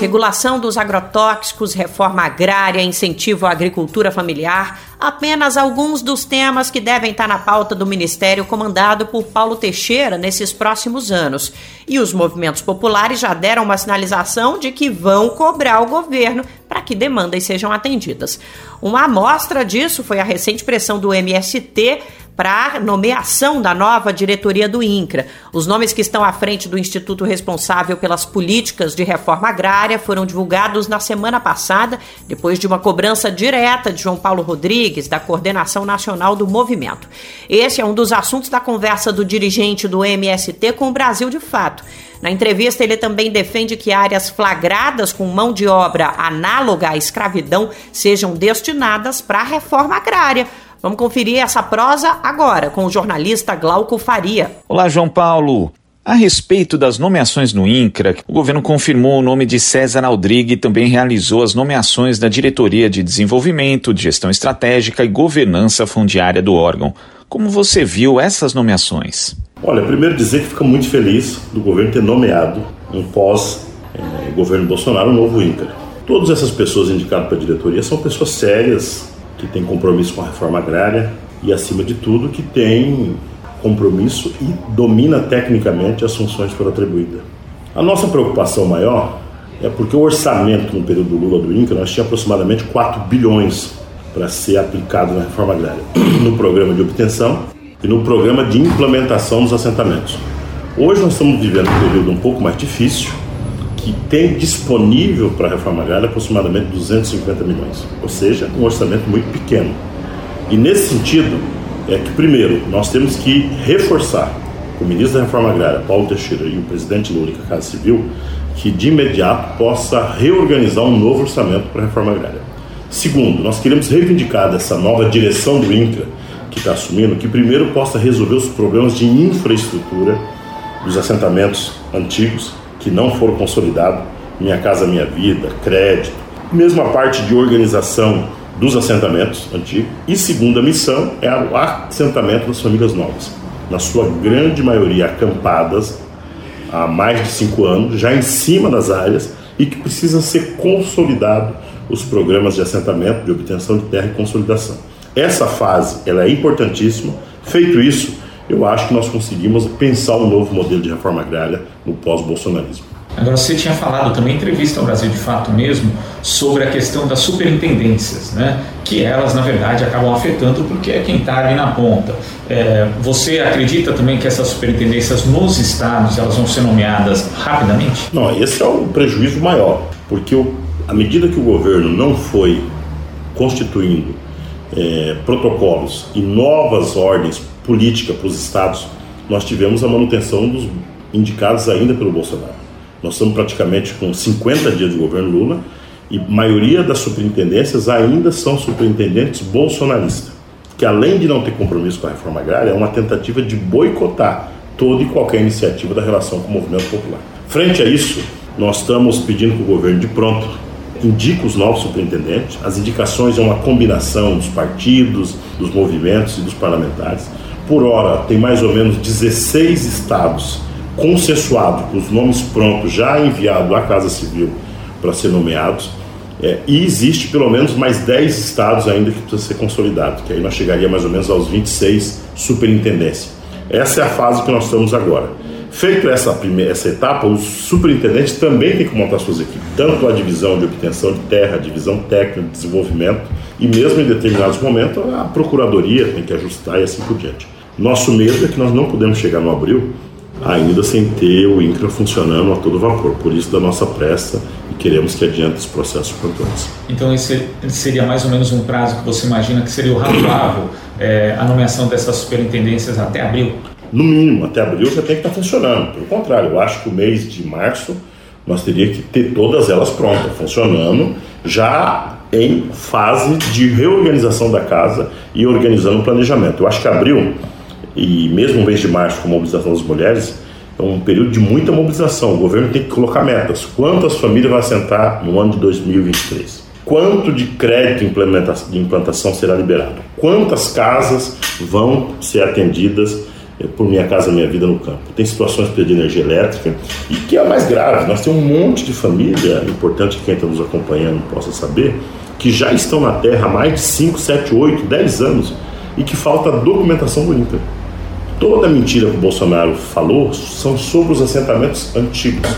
Speaker 1: Regulação dos agrotóxicos, reforma agrária, incentivo à agricultura familiar, apenas alguns dos temas que devem estar na pauta do ministério comandado por Paulo Teixeira nesses próximos anos. E os movimentos populares já deram uma sinalização de que vão cobrar o governo para que demandas sejam atendidas. Uma amostra disso foi a recente pressão do MST para nomeação da nova diretoria do INCRA. Os nomes que estão à frente do instituto responsável pelas políticas de reforma agrária foram divulgados na semana passada, depois de uma cobrança direta de João Paulo Rodrigues, da coordenação nacional do movimento. Esse é um dos assuntos da conversa do dirigente do MST com o Brasil de Fato. Na entrevista, ele também defende que áreas flagradas com mão de obra análoga à escravidão sejam destinadas para a reforma agrária Vamos conferir essa prosa agora com o jornalista Glauco Faria.
Speaker 16: Olá, João Paulo. A respeito das nomeações no INCRA, o governo confirmou o nome de César Aldrigue e também realizou as nomeações da Diretoria de Desenvolvimento, de Gestão Estratégica e Governança Fundiária do órgão. Como você viu essas nomeações?
Speaker 17: Olha, primeiro dizer que fica muito feliz do governo ter nomeado um pós-governo eh, Bolsonaro um novo INCRA. Todas essas pessoas indicadas para a diretoria são pessoas sérias, que tem compromisso com a reforma agrária e, acima de tudo, que tem compromisso e domina tecnicamente as funções que foram atribuídas. A nossa preocupação maior é porque o orçamento no período do Lula do INCA nós tínhamos aproximadamente 4 bilhões para ser aplicado na reforma agrária, *clears throat* no programa de obtenção e no programa de implementação dos assentamentos. Hoje nós estamos vivendo um período um pouco mais difícil, que tem disponível para a reforma agrária aproximadamente 250 milhões, ou seja, um orçamento muito pequeno. E nesse sentido, é que, primeiro, nós temos que reforçar o ministro da Reforma Agrária, Paulo Teixeira, e o presidente Lula e a Casa Civil, que de imediato possa reorganizar um novo orçamento para a reforma agrária. Segundo, nós queremos reivindicar dessa nova direção do INCRA, que está assumindo, que primeiro possa resolver os problemas de infraestrutura dos assentamentos antigos que não foram consolidados, Minha Casa Minha Vida, crédito, mesmo a parte de organização dos assentamentos antigos. E segunda missão é o assentamento das famílias novas, na sua grande maioria acampadas há mais de cinco anos, já em cima das áreas e que precisa ser consolidado os programas de assentamento, de obtenção de terra e consolidação. Essa fase ela é importantíssima. Feito isso, eu acho que nós conseguimos pensar um novo modelo de reforma agrária no pós-bolsonarismo.
Speaker 16: Agora, você tinha falado também em entrevista ao Brasil de Fato mesmo sobre a questão das superintendências, né? que elas, na verdade, acabam afetando porque é quem está ali na ponta. É, você acredita também que essas superintendências nos estados elas vão ser nomeadas rapidamente?
Speaker 17: Não, esse é o prejuízo maior, porque o, à medida que o governo não foi constituindo é, protocolos e novas ordens política para os estados, nós tivemos a manutenção dos indicados ainda pelo Bolsonaro. Nós estamos praticamente com 50 dias de governo Lula e maioria das superintendências ainda são superintendentes bolsonaristas, que além de não ter compromisso com a reforma agrária, é uma tentativa de boicotar toda e qualquer iniciativa da relação com o movimento popular. Frente a isso, nós estamos pedindo que o governo de pronto indica os novos superintendentes. As indicações é uma combinação dos partidos, dos movimentos e dos parlamentares. Por hora, tem mais ou menos 16 estados consensuados, com os nomes prontos, já enviado à Casa Civil para ser nomeados. É, e existe pelo menos mais 10 estados ainda que precisa ser consolidado, que aí nós chegaria mais ou menos aos 26 superintendências. Essa é a fase que nós estamos agora. Feito essa, primeira, essa etapa, os superintendentes também têm que montar suas equipes, tanto a divisão de obtenção de terra, a divisão técnica de desenvolvimento, e mesmo em determinados momentos a procuradoria tem que ajustar e assim por diante. Nosso medo é que nós não podemos chegar no abril ainda sem ter o INCRA funcionando a todo vapor. Por isso, da nossa pressa e queremos que adiante esse processo quanto antes.
Speaker 16: Então, esse seria mais ou menos um prazo que você imagina que seria o razoável é, a nomeação dessas superintendências até abril?
Speaker 17: No mínimo, até abril já tem que estar funcionando. Pelo contrário, eu acho que o mês de março nós teríamos que ter todas elas prontas, funcionando, já em fase de reorganização da casa e organizando o planejamento. Eu acho que abril e mesmo o mês de março com a mobilização das mulheres, é um período de muita mobilização. O governo tem que colocar metas. Quantas famílias vai assentar no ano de 2023? Quanto de crédito de implantação será liberado? Quantas casas vão ser atendidas eh, por Minha Casa Minha Vida no campo? Tem situações de energia elétrica e que é mais grave. Nós temos um monte de família, importante que quem está nos acompanhando possa saber, que já estão na terra há mais de 5, 7, 8, 10 anos e que falta documentação do INPE. Toda mentira que o Bolsonaro falou são sobre os assentamentos antigos,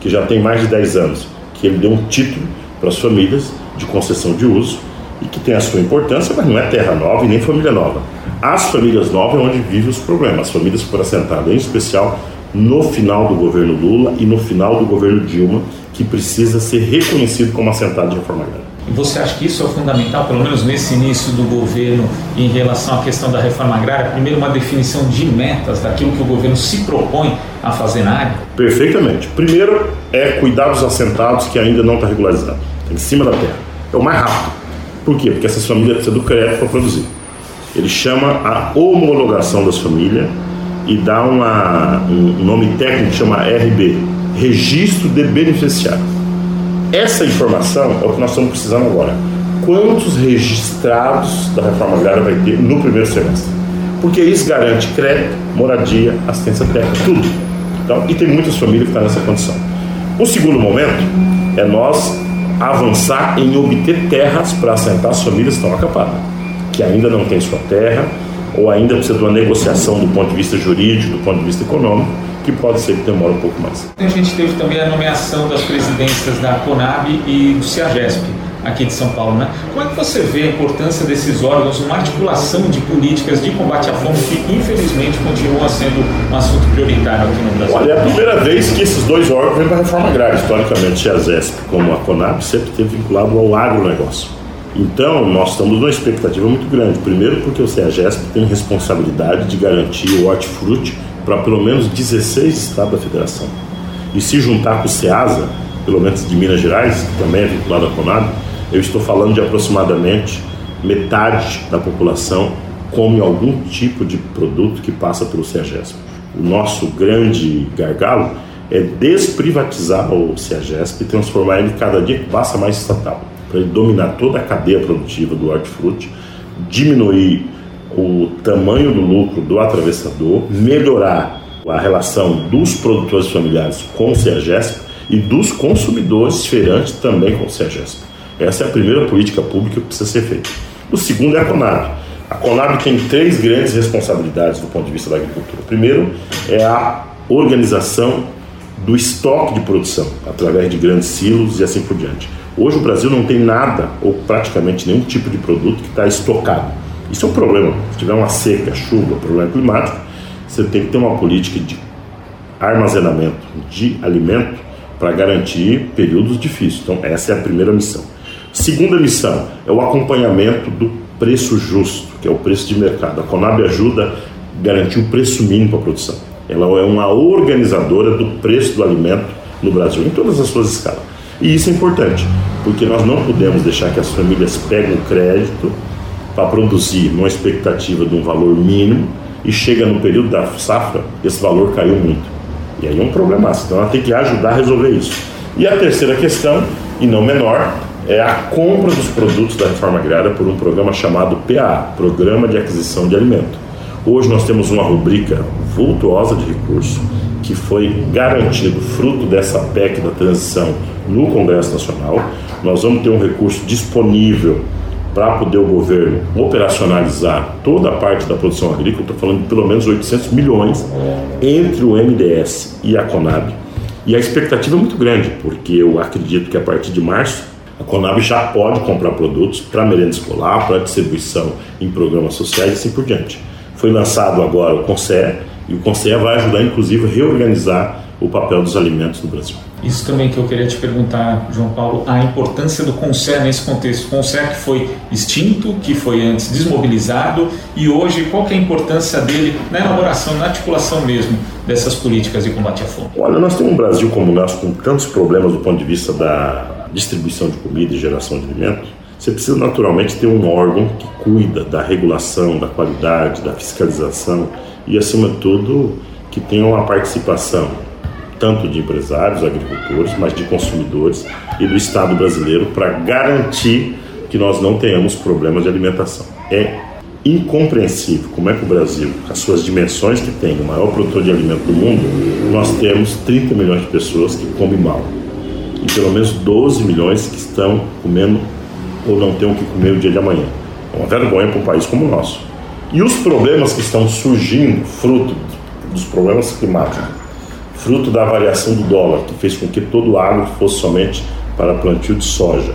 Speaker 17: que já tem mais de 10 anos, que ele deu um título para as famílias de concessão de uso e que tem a sua importância, mas não é terra nova e nem família nova. As famílias novas é onde vivem os problemas. As famílias que foram assentadas, em especial no final do governo Lula e no final do governo Dilma, que precisa ser reconhecido como assentado de reforma agrária.
Speaker 16: Você acha que isso é fundamental, pelo menos nesse início do governo, em relação à questão da reforma agrária? Primeiro, uma definição de metas daquilo que o governo se propõe a fazer na área?
Speaker 17: Perfeitamente. Primeiro é cuidar dos assentados que ainda não está regularizado, tá em cima da terra. É o mais rápido. Por quê? Porque essas famílias precisam do crédito para produzir. Ele chama a homologação das famílias e dá uma, um nome técnico que chama RB Registro de Beneficiário. Essa informação é o que nós estamos precisando agora. Quantos registrados da reforma agrária vai ter no primeiro semestre? Porque isso garante crédito, moradia, assistência técnica, tudo. Então, e tem muitas famílias que estão nessa condição. O segundo momento é nós avançar em obter terras para assentar as famílias que estão acampadas, que ainda não têm sua terra ou ainda precisa de uma negociação do ponto de vista jurídico, do ponto de vista econômico que pode ser que demore um pouco mais.
Speaker 16: A gente teve também a nomeação das presidências da CONAB e do CIAGESP, aqui de São Paulo, né? Como é que você vê a importância desses órgãos, uma articulação de políticas de combate à fome que infelizmente continua sendo um assunto prioritário aqui no Brasil?
Speaker 17: Olha, é a primeira vez que esses dois órgãos vêm para a reforma agrária. Historicamente, a CIAGESP como a CONAB sempre esteve vinculado ao agronegócio. Então, nós estamos numa expectativa muito grande. Primeiro, porque o CEAGESP tem responsabilidade de garantir o hortifruti para pelo menos 16 estados da federação. E se juntar com o SEASA, pelo menos de Minas Gerais, que também é vinculado à Conab, eu estou falando de aproximadamente metade da população come algum tipo de produto que passa pelo CEAGESP. O nosso grande gargalo é desprivatizar o CEAGESP e transformar ele cada dia que passa mais estatal, para ele dominar toda a cadeia produtiva do hortifruti, diminuir o tamanho do lucro do atravessador, melhorar a relação dos produtores familiares com o CEAGESP e dos consumidores feirantes também com o CEAGESP. Essa é a primeira política pública que precisa ser feita. O segundo é a Conab. A Conab tem três grandes responsabilidades do ponto de vista da agricultura. Primeiro é a organização do estoque de produção, através de grandes silos e assim por diante. Hoje o Brasil não tem nada, ou praticamente nenhum tipo de produto que está estocado. Isso é um problema. Se tiver uma seca, chuva, problema climático, você tem que ter uma política de armazenamento de alimento para garantir períodos difíceis. Então, essa é a primeira missão. Segunda missão é o acompanhamento do preço justo, que é o preço de mercado. A Conab ajuda a garantir o preço mínimo para a produção. Ela é uma organizadora do preço do alimento no Brasil, em todas as suas escalas. E isso é importante, porque nós não podemos deixar que as famílias peguem crédito para produzir numa expectativa de um valor mínimo e chega no período da safra, esse valor caiu muito. E aí é um problema. Então ela tem que ajudar a resolver isso. E a terceira questão E não menor é a compra dos produtos da reforma agrária por um programa chamado PA Programa de Aquisição de Alimento. Hoje nós temos uma rubrica vultuosa de recurso que foi garantido fruto dessa PEC da transição no Congresso Nacional. Nós vamos ter um recurso disponível para poder o governo operacionalizar toda a parte da produção agrícola, estou falando de pelo menos 800 milhões entre o MDS e a Conab. E a expectativa é muito grande, porque eu acredito que a partir de março a Conab já pode comprar produtos para merenda escolar, para distribuição em programas sociais e assim por diante. Foi lançado agora o CONSER, e o Conselho vai ajudar, inclusive, a reorganizar o papel dos alimentos no Brasil.
Speaker 16: Isso também que eu queria te perguntar, João Paulo, a importância do CONSER nesse contexto. O CONSER que foi extinto, que foi antes desmobilizado e hoje qual que é a importância dele na elaboração, na articulação mesmo dessas políticas de combate à fome?
Speaker 17: Olha, nós temos um Brasil como o nosso com tantos problemas do ponto de vista da distribuição de comida e geração de alimentos. Você precisa naturalmente ter um órgão que cuida da regulação, da qualidade, da fiscalização e, acima de tudo, que tenha uma participação tanto de empresários, agricultores, mas de consumidores e do Estado brasileiro para garantir que nós não tenhamos problemas de alimentação. É incompreensível como é que o Brasil, com as suas dimensões que tem, o maior produtor de alimento do mundo, nós temos 30 milhões de pessoas que comem mal e pelo menos 12 milhões que estão comendo ou não têm o que comer o dia de amanhã. É uma vergonha para um país como o nosso. E os problemas que estão surgindo, fruto dos problemas climáticos, fruto da variação do dólar, que fez com que todo o agro fosse somente para plantio de soja,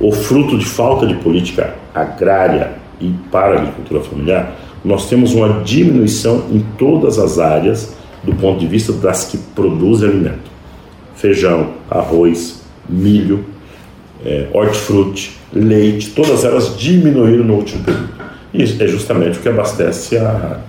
Speaker 17: ou fruto de falta de política agrária e para a agricultura familiar, nós temos uma diminuição em todas as áreas do ponto de vista das que produzem alimento. Feijão, arroz, milho, é, hortifruti, leite, todas elas diminuíram no último período. E é justamente o que abastece a,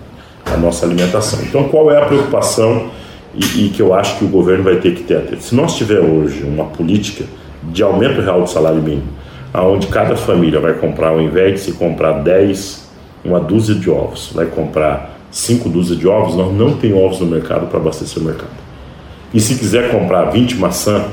Speaker 17: a nossa alimentação. Então, qual é a preocupação e, e, que eu acho que o governo vai ter que ter? Se nós tiver hoje uma política de aumento real do salário mínimo, aonde cada família vai comprar, ao invés de se comprar 10, uma dúzia de ovos, vai comprar 5 dúzias de ovos, nós não tem ovos no mercado para abastecer o mercado. E se quiser comprar 20 maçã,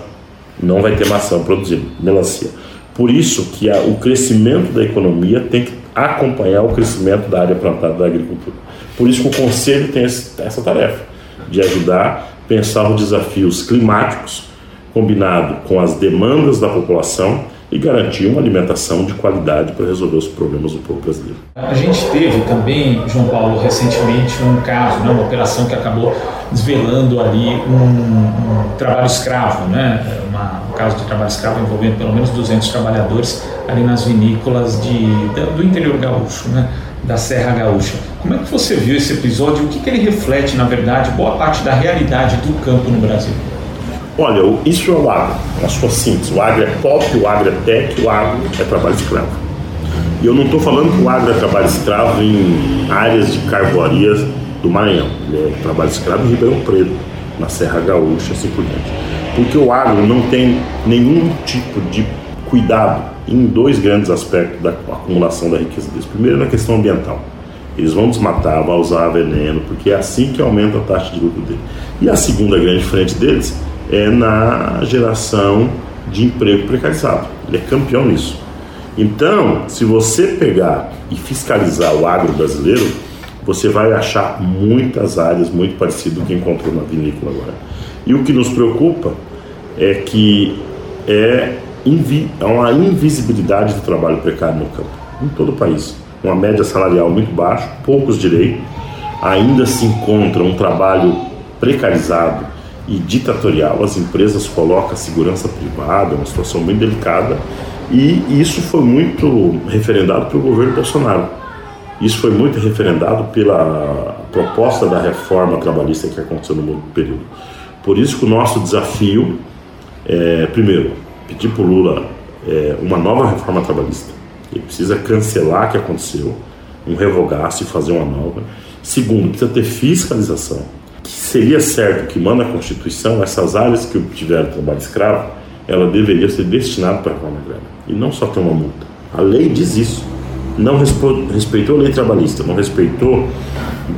Speaker 17: não vai ter maçã produzida, melancia. Por isso que a, o crescimento da economia tem que acompanhar o crescimento da área plantada da agricultura. Por isso que o Conselho tem essa tarefa de ajudar a pensar os desafios climáticos combinado com as demandas da população e garantir uma alimentação de qualidade para resolver os problemas do povo brasileiro.
Speaker 16: A gente teve também, João Paulo, recentemente um caso, né, uma operação que acabou desvelando ali um, um trabalho escravo, né, uma, um caso de trabalho escravo envolvendo pelo menos 200 trabalhadores ali nas vinícolas de, do interior gaúcho, né, da Serra Gaúcha. Como é que você viu esse episódio? O que, que ele reflete, na verdade, boa parte da realidade do campo no Brasil?
Speaker 17: Olha, isso é o agro, na sua síntese. O agro é pop, o agro é tech, o agro é trabalho escravo. E eu não estou falando que o agro é trabalho escravo em áreas de carvoarias do Maranhão. Ele é trabalho escravo em Ribeirão Preto, na Serra Gaúcha, assim por diante. Porque o agro não tem nenhum tipo de cuidado em dois grandes aspectos da acumulação da riqueza deles. Primeiro, na questão ambiental. Eles vão desmatar, vão usar veneno, porque é assim que aumenta a taxa de lucro dele. E a segunda grande frente deles é na geração de emprego precarizado. Ele é campeão nisso. Então, se você pegar e fiscalizar o agro brasileiro, você vai achar muitas áreas muito parecidas com o que encontrou na vinícola agora. E o que nos preocupa é que é, invi é uma invisibilidade do trabalho precário no campo, em todo o país. Uma média salarial muito baixa, poucos direitos, ainda se encontra um trabalho precarizado e ditatorial, as empresas colocam a segurança privada, uma situação bem delicada, e isso foi muito referendado pelo governo Bolsonaro. Isso foi muito referendado pela proposta da reforma trabalhista que aconteceu no período. Por isso que o nosso desafio é, primeiro, pedir para o Lula é, uma nova reforma trabalhista. Ele precisa cancelar o que aconteceu, um revogar-se e fazer uma nova. Segundo, precisa ter fiscalização que seria certo que manda a Constituição, essas áreas que tiveram trabalho escravo, ela deveria ser destinada para a reforma agrária. E não só ter uma multa. A lei diz isso. Não respeitou a lei trabalhista, não respeitou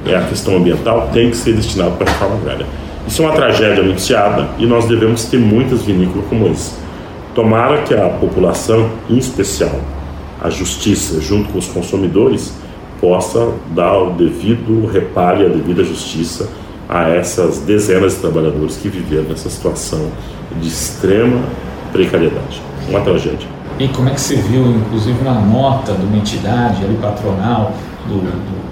Speaker 17: é, a questão ambiental, tem que ser destinado para a reforma agrária. Isso é uma tragédia anunciada e nós devemos ter muitas vinícolas como essa. Tomara que a população, em especial a justiça, junto com os consumidores, possa dar o devido reparo e a devida justiça a essas dezenas de trabalhadores que viveram nessa situação de extrema precariedade. Uma tragédia.
Speaker 16: E como é que você viu, inclusive, uma nota de uma entidade ali patronal do,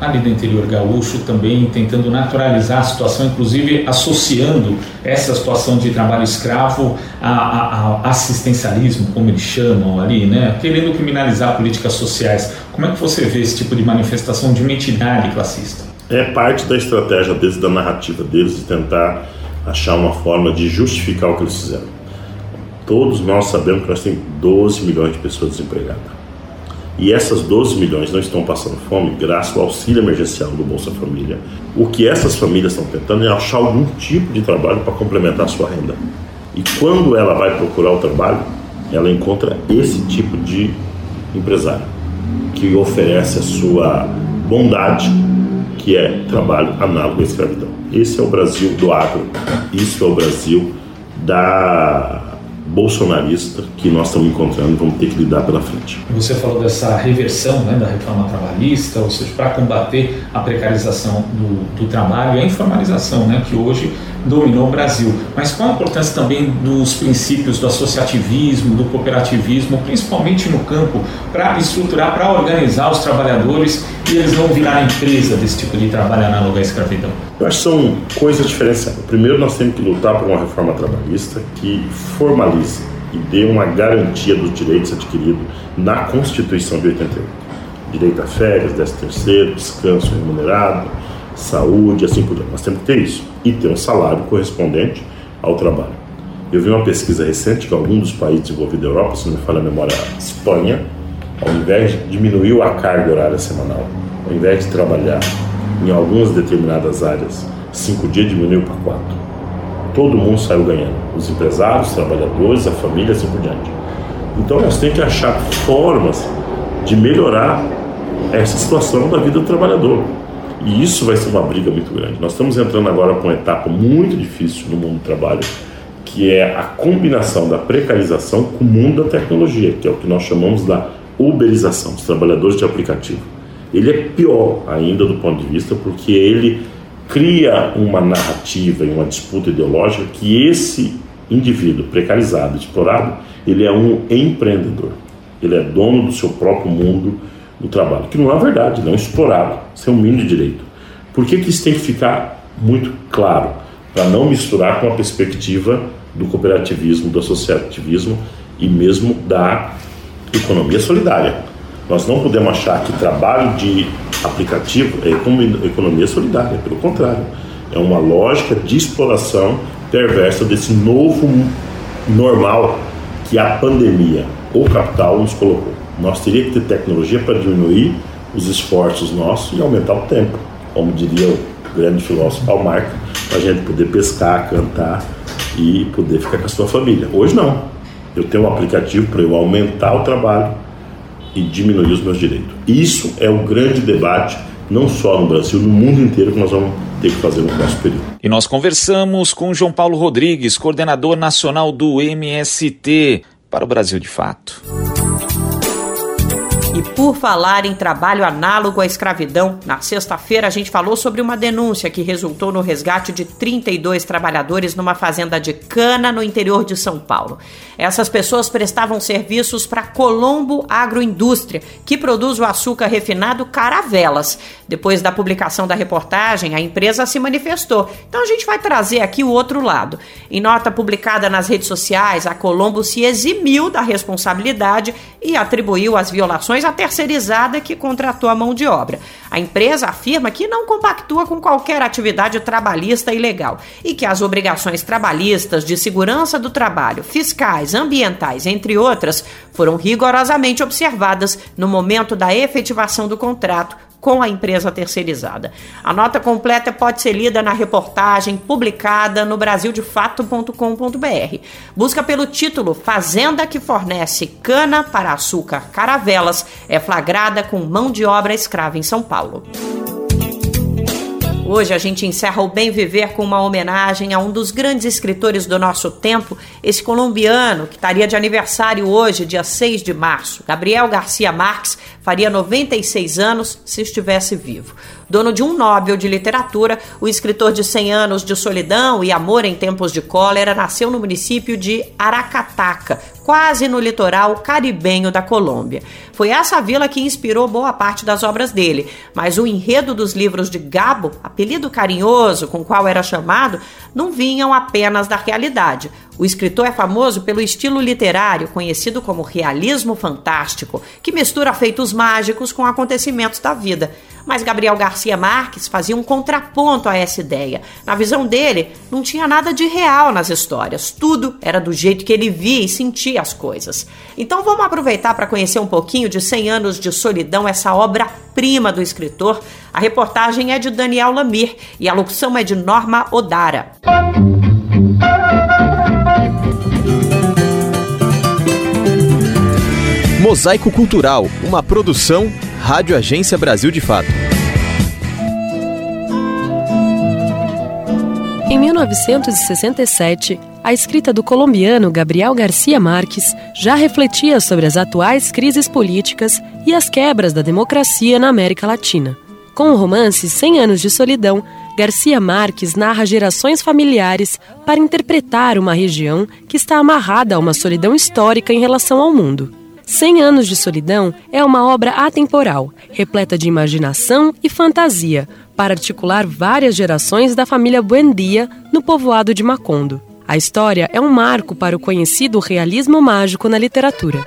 Speaker 16: ali do interior gaúcho também tentando naturalizar a situação, inclusive associando essa situação de trabalho escravo a, a, a assistencialismo, como eles chamam ali, né? querendo criminalizar políticas sociais. Como é que você vê esse tipo de manifestação de uma entidade classista?
Speaker 17: É parte da estratégia deles, da narrativa deles, de tentar achar uma forma de justificar o que eles fizeram. Todos nós sabemos que nós temos 12 milhões de pessoas desempregadas. E essas 12 milhões não estão passando fome graças ao auxílio emergencial do Bolsa Família. O que essas famílias estão tentando é achar algum tipo de trabalho para complementar a sua renda. E quando ela vai procurar o trabalho, ela encontra esse tipo de empresário que oferece a sua bondade, que é trabalho análogo à escravidão. Esse é o Brasil do agro. Isso é o Brasil da bolsonarista que nós estamos encontrando e vamos ter que lidar pela frente.
Speaker 16: Você falou dessa reversão né, da reforma trabalhista, ou seja, para combater a precarização do, do trabalho e a informalização né, que hoje dominou o Brasil. Mas qual a importância também dos princípios do associativismo, do cooperativismo, principalmente no campo, para estruturar, para organizar os trabalhadores e eles não virarem presa desse tipo de trabalho análogo à escravidão?
Speaker 17: Eu acho que são coisas diferenciadas. Primeiro, nós temos que lutar por uma reforma trabalhista que formalize e dê uma garantia dos direitos adquiridos na Constituição de 88. Direito a férias, 13 terceiro, descanso remunerado, saúde, assim por diante. Nós temos que ter isso e ter um salário correspondente ao trabalho. Eu vi uma pesquisa recente que algum dos países desenvolvidos da Europa, se não me falha a memória, a Espanha, ao invés de diminuiu a carga horária semanal, ao invés de trabalhar em algumas determinadas áreas, cinco dias diminuiu para quatro. Todo mundo saiu ganhando, os empresários, os trabalhadores, a família, assim por diante. Então nós temos que achar formas de melhorar essa situação da vida do trabalhador. E isso vai ser uma briga muito grande. Nós estamos entrando agora com uma etapa muito difícil no mundo do trabalho, que é a combinação da precarização com o mundo da tecnologia, que é o que nós chamamos da uberização, dos trabalhadores de aplicativo. Ele é pior ainda do ponto de vista porque ele cria uma narrativa e uma disputa ideológica que esse indivíduo precarizado, explorado, ele é um empreendedor. Ele é dono do seu próprio mundo do trabalho, que não é verdade, não é explorado, isso é um mínimo de direito. Por que, que isso tem que ficar muito claro? Para não misturar com a perspectiva do cooperativismo, do associativismo e mesmo da economia solidária. Nós não podemos achar que trabalho de aplicativo é economia solidária, pelo contrário, é uma lógica de exploração perversa desse novo normal que a pandemia, o capital, nos colocou. Nós teríamos que ter tecnologia para diminuir os esforços nossos e aumentar o tempo, como diria o grande filósofo Karl para a gente poder pescar, cantar e poder ficar com a sua família. Hoje não. Eu tenho um aplicativo para eu aumentar o trabalho e diminuir os meus direitos. Isso é o grande debate, não só no Brasil, no mundo inteiro, que nós vamos ter que fazer no próximo período.
Speaker 18: E nós conversamos com João Paulo Rodrigues, coordenador nacional do MST, para o Brasil de Fato.
Speaker 1: E por falar em trabalho análogo à escravidão, na sexta-feira a gente falou sobre uma denúncia que resultou no resgate de 32 trabalhadores numa fazenda de cana no interior de São Paulo. Essas pessoas prestavam serviços para Colombo Agroindústria, que produz o açúcar refinado Caravelas. Depois da publicação da reportagem, a empresa se manifestou. Então a gente vai trazer aqui o outro lado. Em nota publicada nas redes sociais, a Colombo se eximiu da responsabilidade e atribuiu as violações a terceirizada que contratou a mão de obra. A empresa afirma que não compactua com qualquer atividade trabalhista ilegal e que as obrigações trabalhistas de segurança do trabalho, fiscais, ambientais, entre outras, foram rigorosamente observadas no momento da efetivação do contrato com a empresa terceirizada. A nota completa pode ser lida na reportagem publicada no brasildefato.com.br. Busca pelo título Fazenda que fornece cana para açúcar caravelas é flagrada com mão de obra escrava em São Paulo. Hoje a gente encerra o Bem Viver com uma homenagem a um dos grandes escritores do nosso tempo, esse colombiano que estaria de aniversário hoje, dia 6 de março. Gabriel Garcia Marques faria 96 anos se estivesse vivo. Dono de um Nobel de Literatura, o escritor de 100 anos de solidão e amor em tempos de cólera nasceu no município de Aracataca, quase no litoral caribenho da Colômbia. Foi essa vila que inspirou boa parte das obras dele, mas o enredo dos livros de Gabo, apelido carinhoso com qual era chamado, não vinham apenas da realidade. O escritor é famoso pelo estilo literário conhecido como realismo fantástico, que mistura feitos mágicos com acontecimentos da vida. Mas Gabriel Garcia Marques fazia um contraponto a essa ideia. Na visão dele, não tinha nada de real nas histórias, tudo era do jeito que ele via e sentia as coisas. Então vamos aproveitar para conhecer um pouquinho de 100 anos de solidão, essa obra-prima do escritor. A reportagem é de Daniel Lamir e a locução é de Norma Odara.
Speaker 19: Mosaico Cultural, uma produção Rádio Agência Brasil de Fato.
Speaker 20: Em 1967, a escrita do colombiano Gabriel Garcia Marques já refletia sobre as atuais crises políticas e as quebras da democracia na América Latina. Com o romance 100 anos de solidão, Garcia Marques narra gerações familiares para interpretar uma região que está amarrada a uma solidão histórica em relação ao mundo. Cem Anos de Solidão é uma obra atemporal, repleta de imaginação e fantasia, para articular várias gerações da família Buendia no povoado de Macondo. A história é um marco para o conhecido realismo mágico na literatura.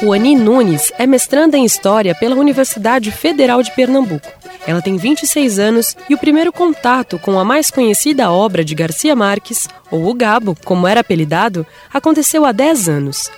Speaker 20: Juani Nunes é mestranda em História pela Universidade Federal de Pernambuco. Ela tem 26 anos e o primeiro contato com a mais conhecida obra de Garcia Marques, ou o Gabo, como era apelidado, aconteceu há 10 anos.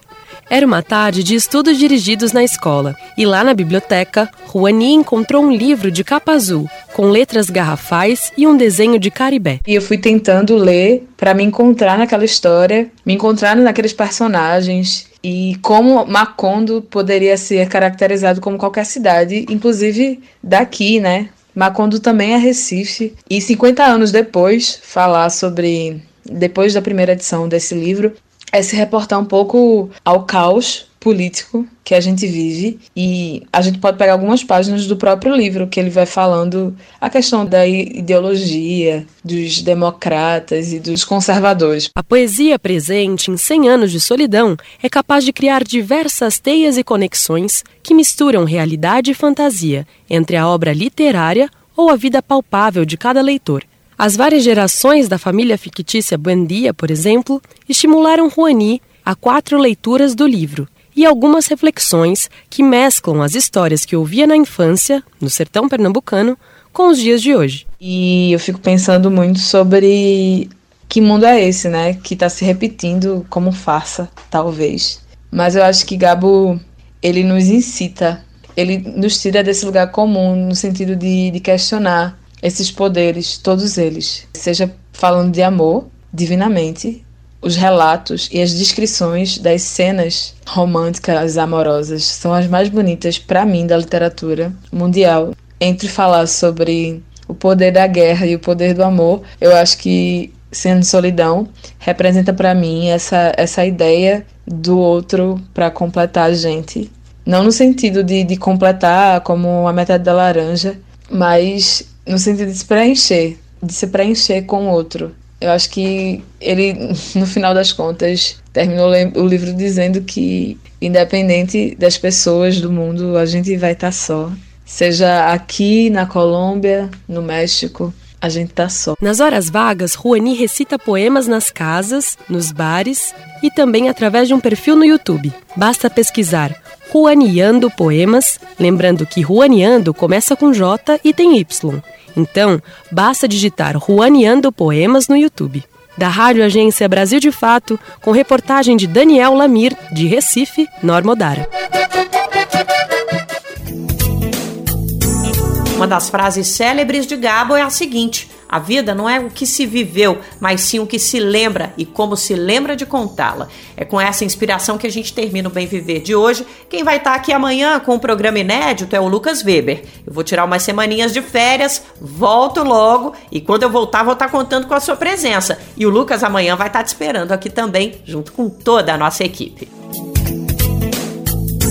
Speaker 20: Era uma tarde de estudos dirigidos na escola, e lá na biblioteca, Juani encontrou um livro de capa azul, com letras garrafais e um desenho de caribé.
Speaker 21: E eu fui tentando ler para me encontrar naquela história, me encontrar naqueles personagens e como Macondo poderia ser caracterizado como qualquer cidade, inclusive daqui, né? Macondo também é Recife. E 50 anos depois, falar sobre depois da primeira edição desse livro, é se reportar um pouco ao caos político que a gente vive e a gente pode pegar algumas páginas do próprio livro que ele vai falando a questão da ideologia dos democratas e dos conservadores.
Speaker 20: A poesia presente em 100 anos de solidão é capaz de criar diversas teias e conexões que misturam realidade e fantasia entre a obra literária ou a vida palpável de cada leitor. As várias gerações da família fictícia Buendia, por exemplo, estimularam Juani a quatro leituras do livro e algumas reflexões que mesclam as histórias que ouvia na infância, no sertão pernambucano, com os dias de hoje.
Speaker 21: E eu fico pensando muito sobre que mundo é esse, né? Que está se repetindo como farsa, talvez. Mas eu acho que Gabo, ele nos incita, ele nos tira desse lugar comum, no sentido de, de questionar esses poderes, todos eles, seja falando de amor, divinamente, os relatos e as descrições das cenas românticas amorosas são as mais bonitas para mim da literatura mundial. Entre falar sobre o poder da guerra e o poder do amor, eu acho que Sendo Solidão representa para mim essa, essa ideia do outro para completar a gente. Não no sentido de, de completar como a metade da laranja, mas no sentido de se preencher, de se preencher com o outro. Eu acho que ele, *laughs* no final das contas, terminou o livro dizendo que, independente das pessoas do mundo, a gente vai estar tá só. Seja aqui na Colômbia, no México, a gente tá só.
Speaker 20: Nas horas vagas, Ruani recita poemas nas casas, nos bares e também através de um perfil no YouTube. Basta pesquisar Ruaniando Poemas, lembrando que Ruaniando começa com J e tem Y. Então, basta digitar Ruaneando Poemas no YouTube. Da Rádio Agência Brasil de Fato, com reportagem de Daniel Lamir, de Recife, Normodara.
Speaker 1: Uma das frases célebres de Gabo é a seguinte: A vida não é o que se viveu, mas sim o que se lembra e como se lembra de contá-la. É com essa inspiração que a gente termina o Bem Viver de hoje. Quem vai estar aqui amanhã com um programa inédito é o Lucas Weber. Eu vou tirar umas semaninhas de férias, volto logo e quando eu voltar vou estar contando com a sua presença. E o Lucas amanhã vai estar te esperando aqui também, junto com toda a nossa equipe.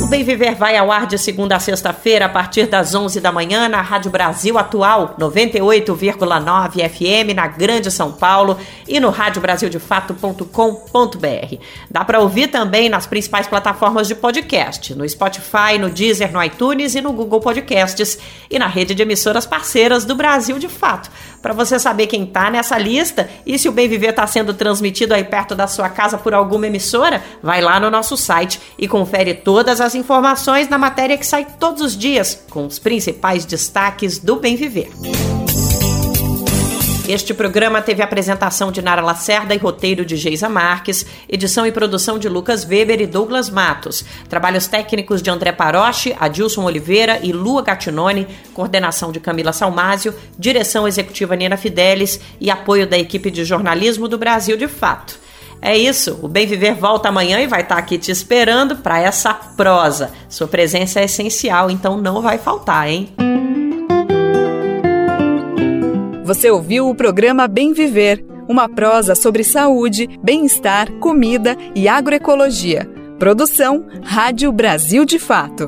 Speaker 1: O Bem Viver vai ao ar de segunda a sexta-feira, a partir das 11 da manhã, na Rádio Brasil Atual, 98,9 FM, na Grande São Paulo, e no radiobrasildefato.com.br. Dá para ouvir também nas principais plataformas de podcast, no Spotify, no Deezer, no iTunes e no Google Podcasts, e na rede de emissoras parceiras do Brasil de Fato. Para você saber quem está nessa lista e se o Bem Viver está sendo transmitido aí perto da sua casa por alguma emissora, vai lá no nosso site e confere todas as informações na matéria que sai todos os dias, com os principais destaques do Bem Viver. Este programa teve apresentação de Nara Lacerda e roteiro de Geisa Marques, edição e produção de Lucas Weber e Douglas Matos, trabalhos técnicos de André Paroche, Adilson Oliveira e Lua Gattinone, coordenação de Camila Salmásio, direção executiva Nina Fidelis e apoio da equipe de jornalismo do Brasil de Fato. É isso, o Bem Viver volta amanhã e vai estar aqui te esperando para essa prosa. Sua presença é essencial, então não vai faltar, hein?
Speaker 2: Você ouviu o programa Bem Viver, uma prosa sobre saúde, bem-estar, comida e agroecologia. Produção Rádio Brasil de Fato.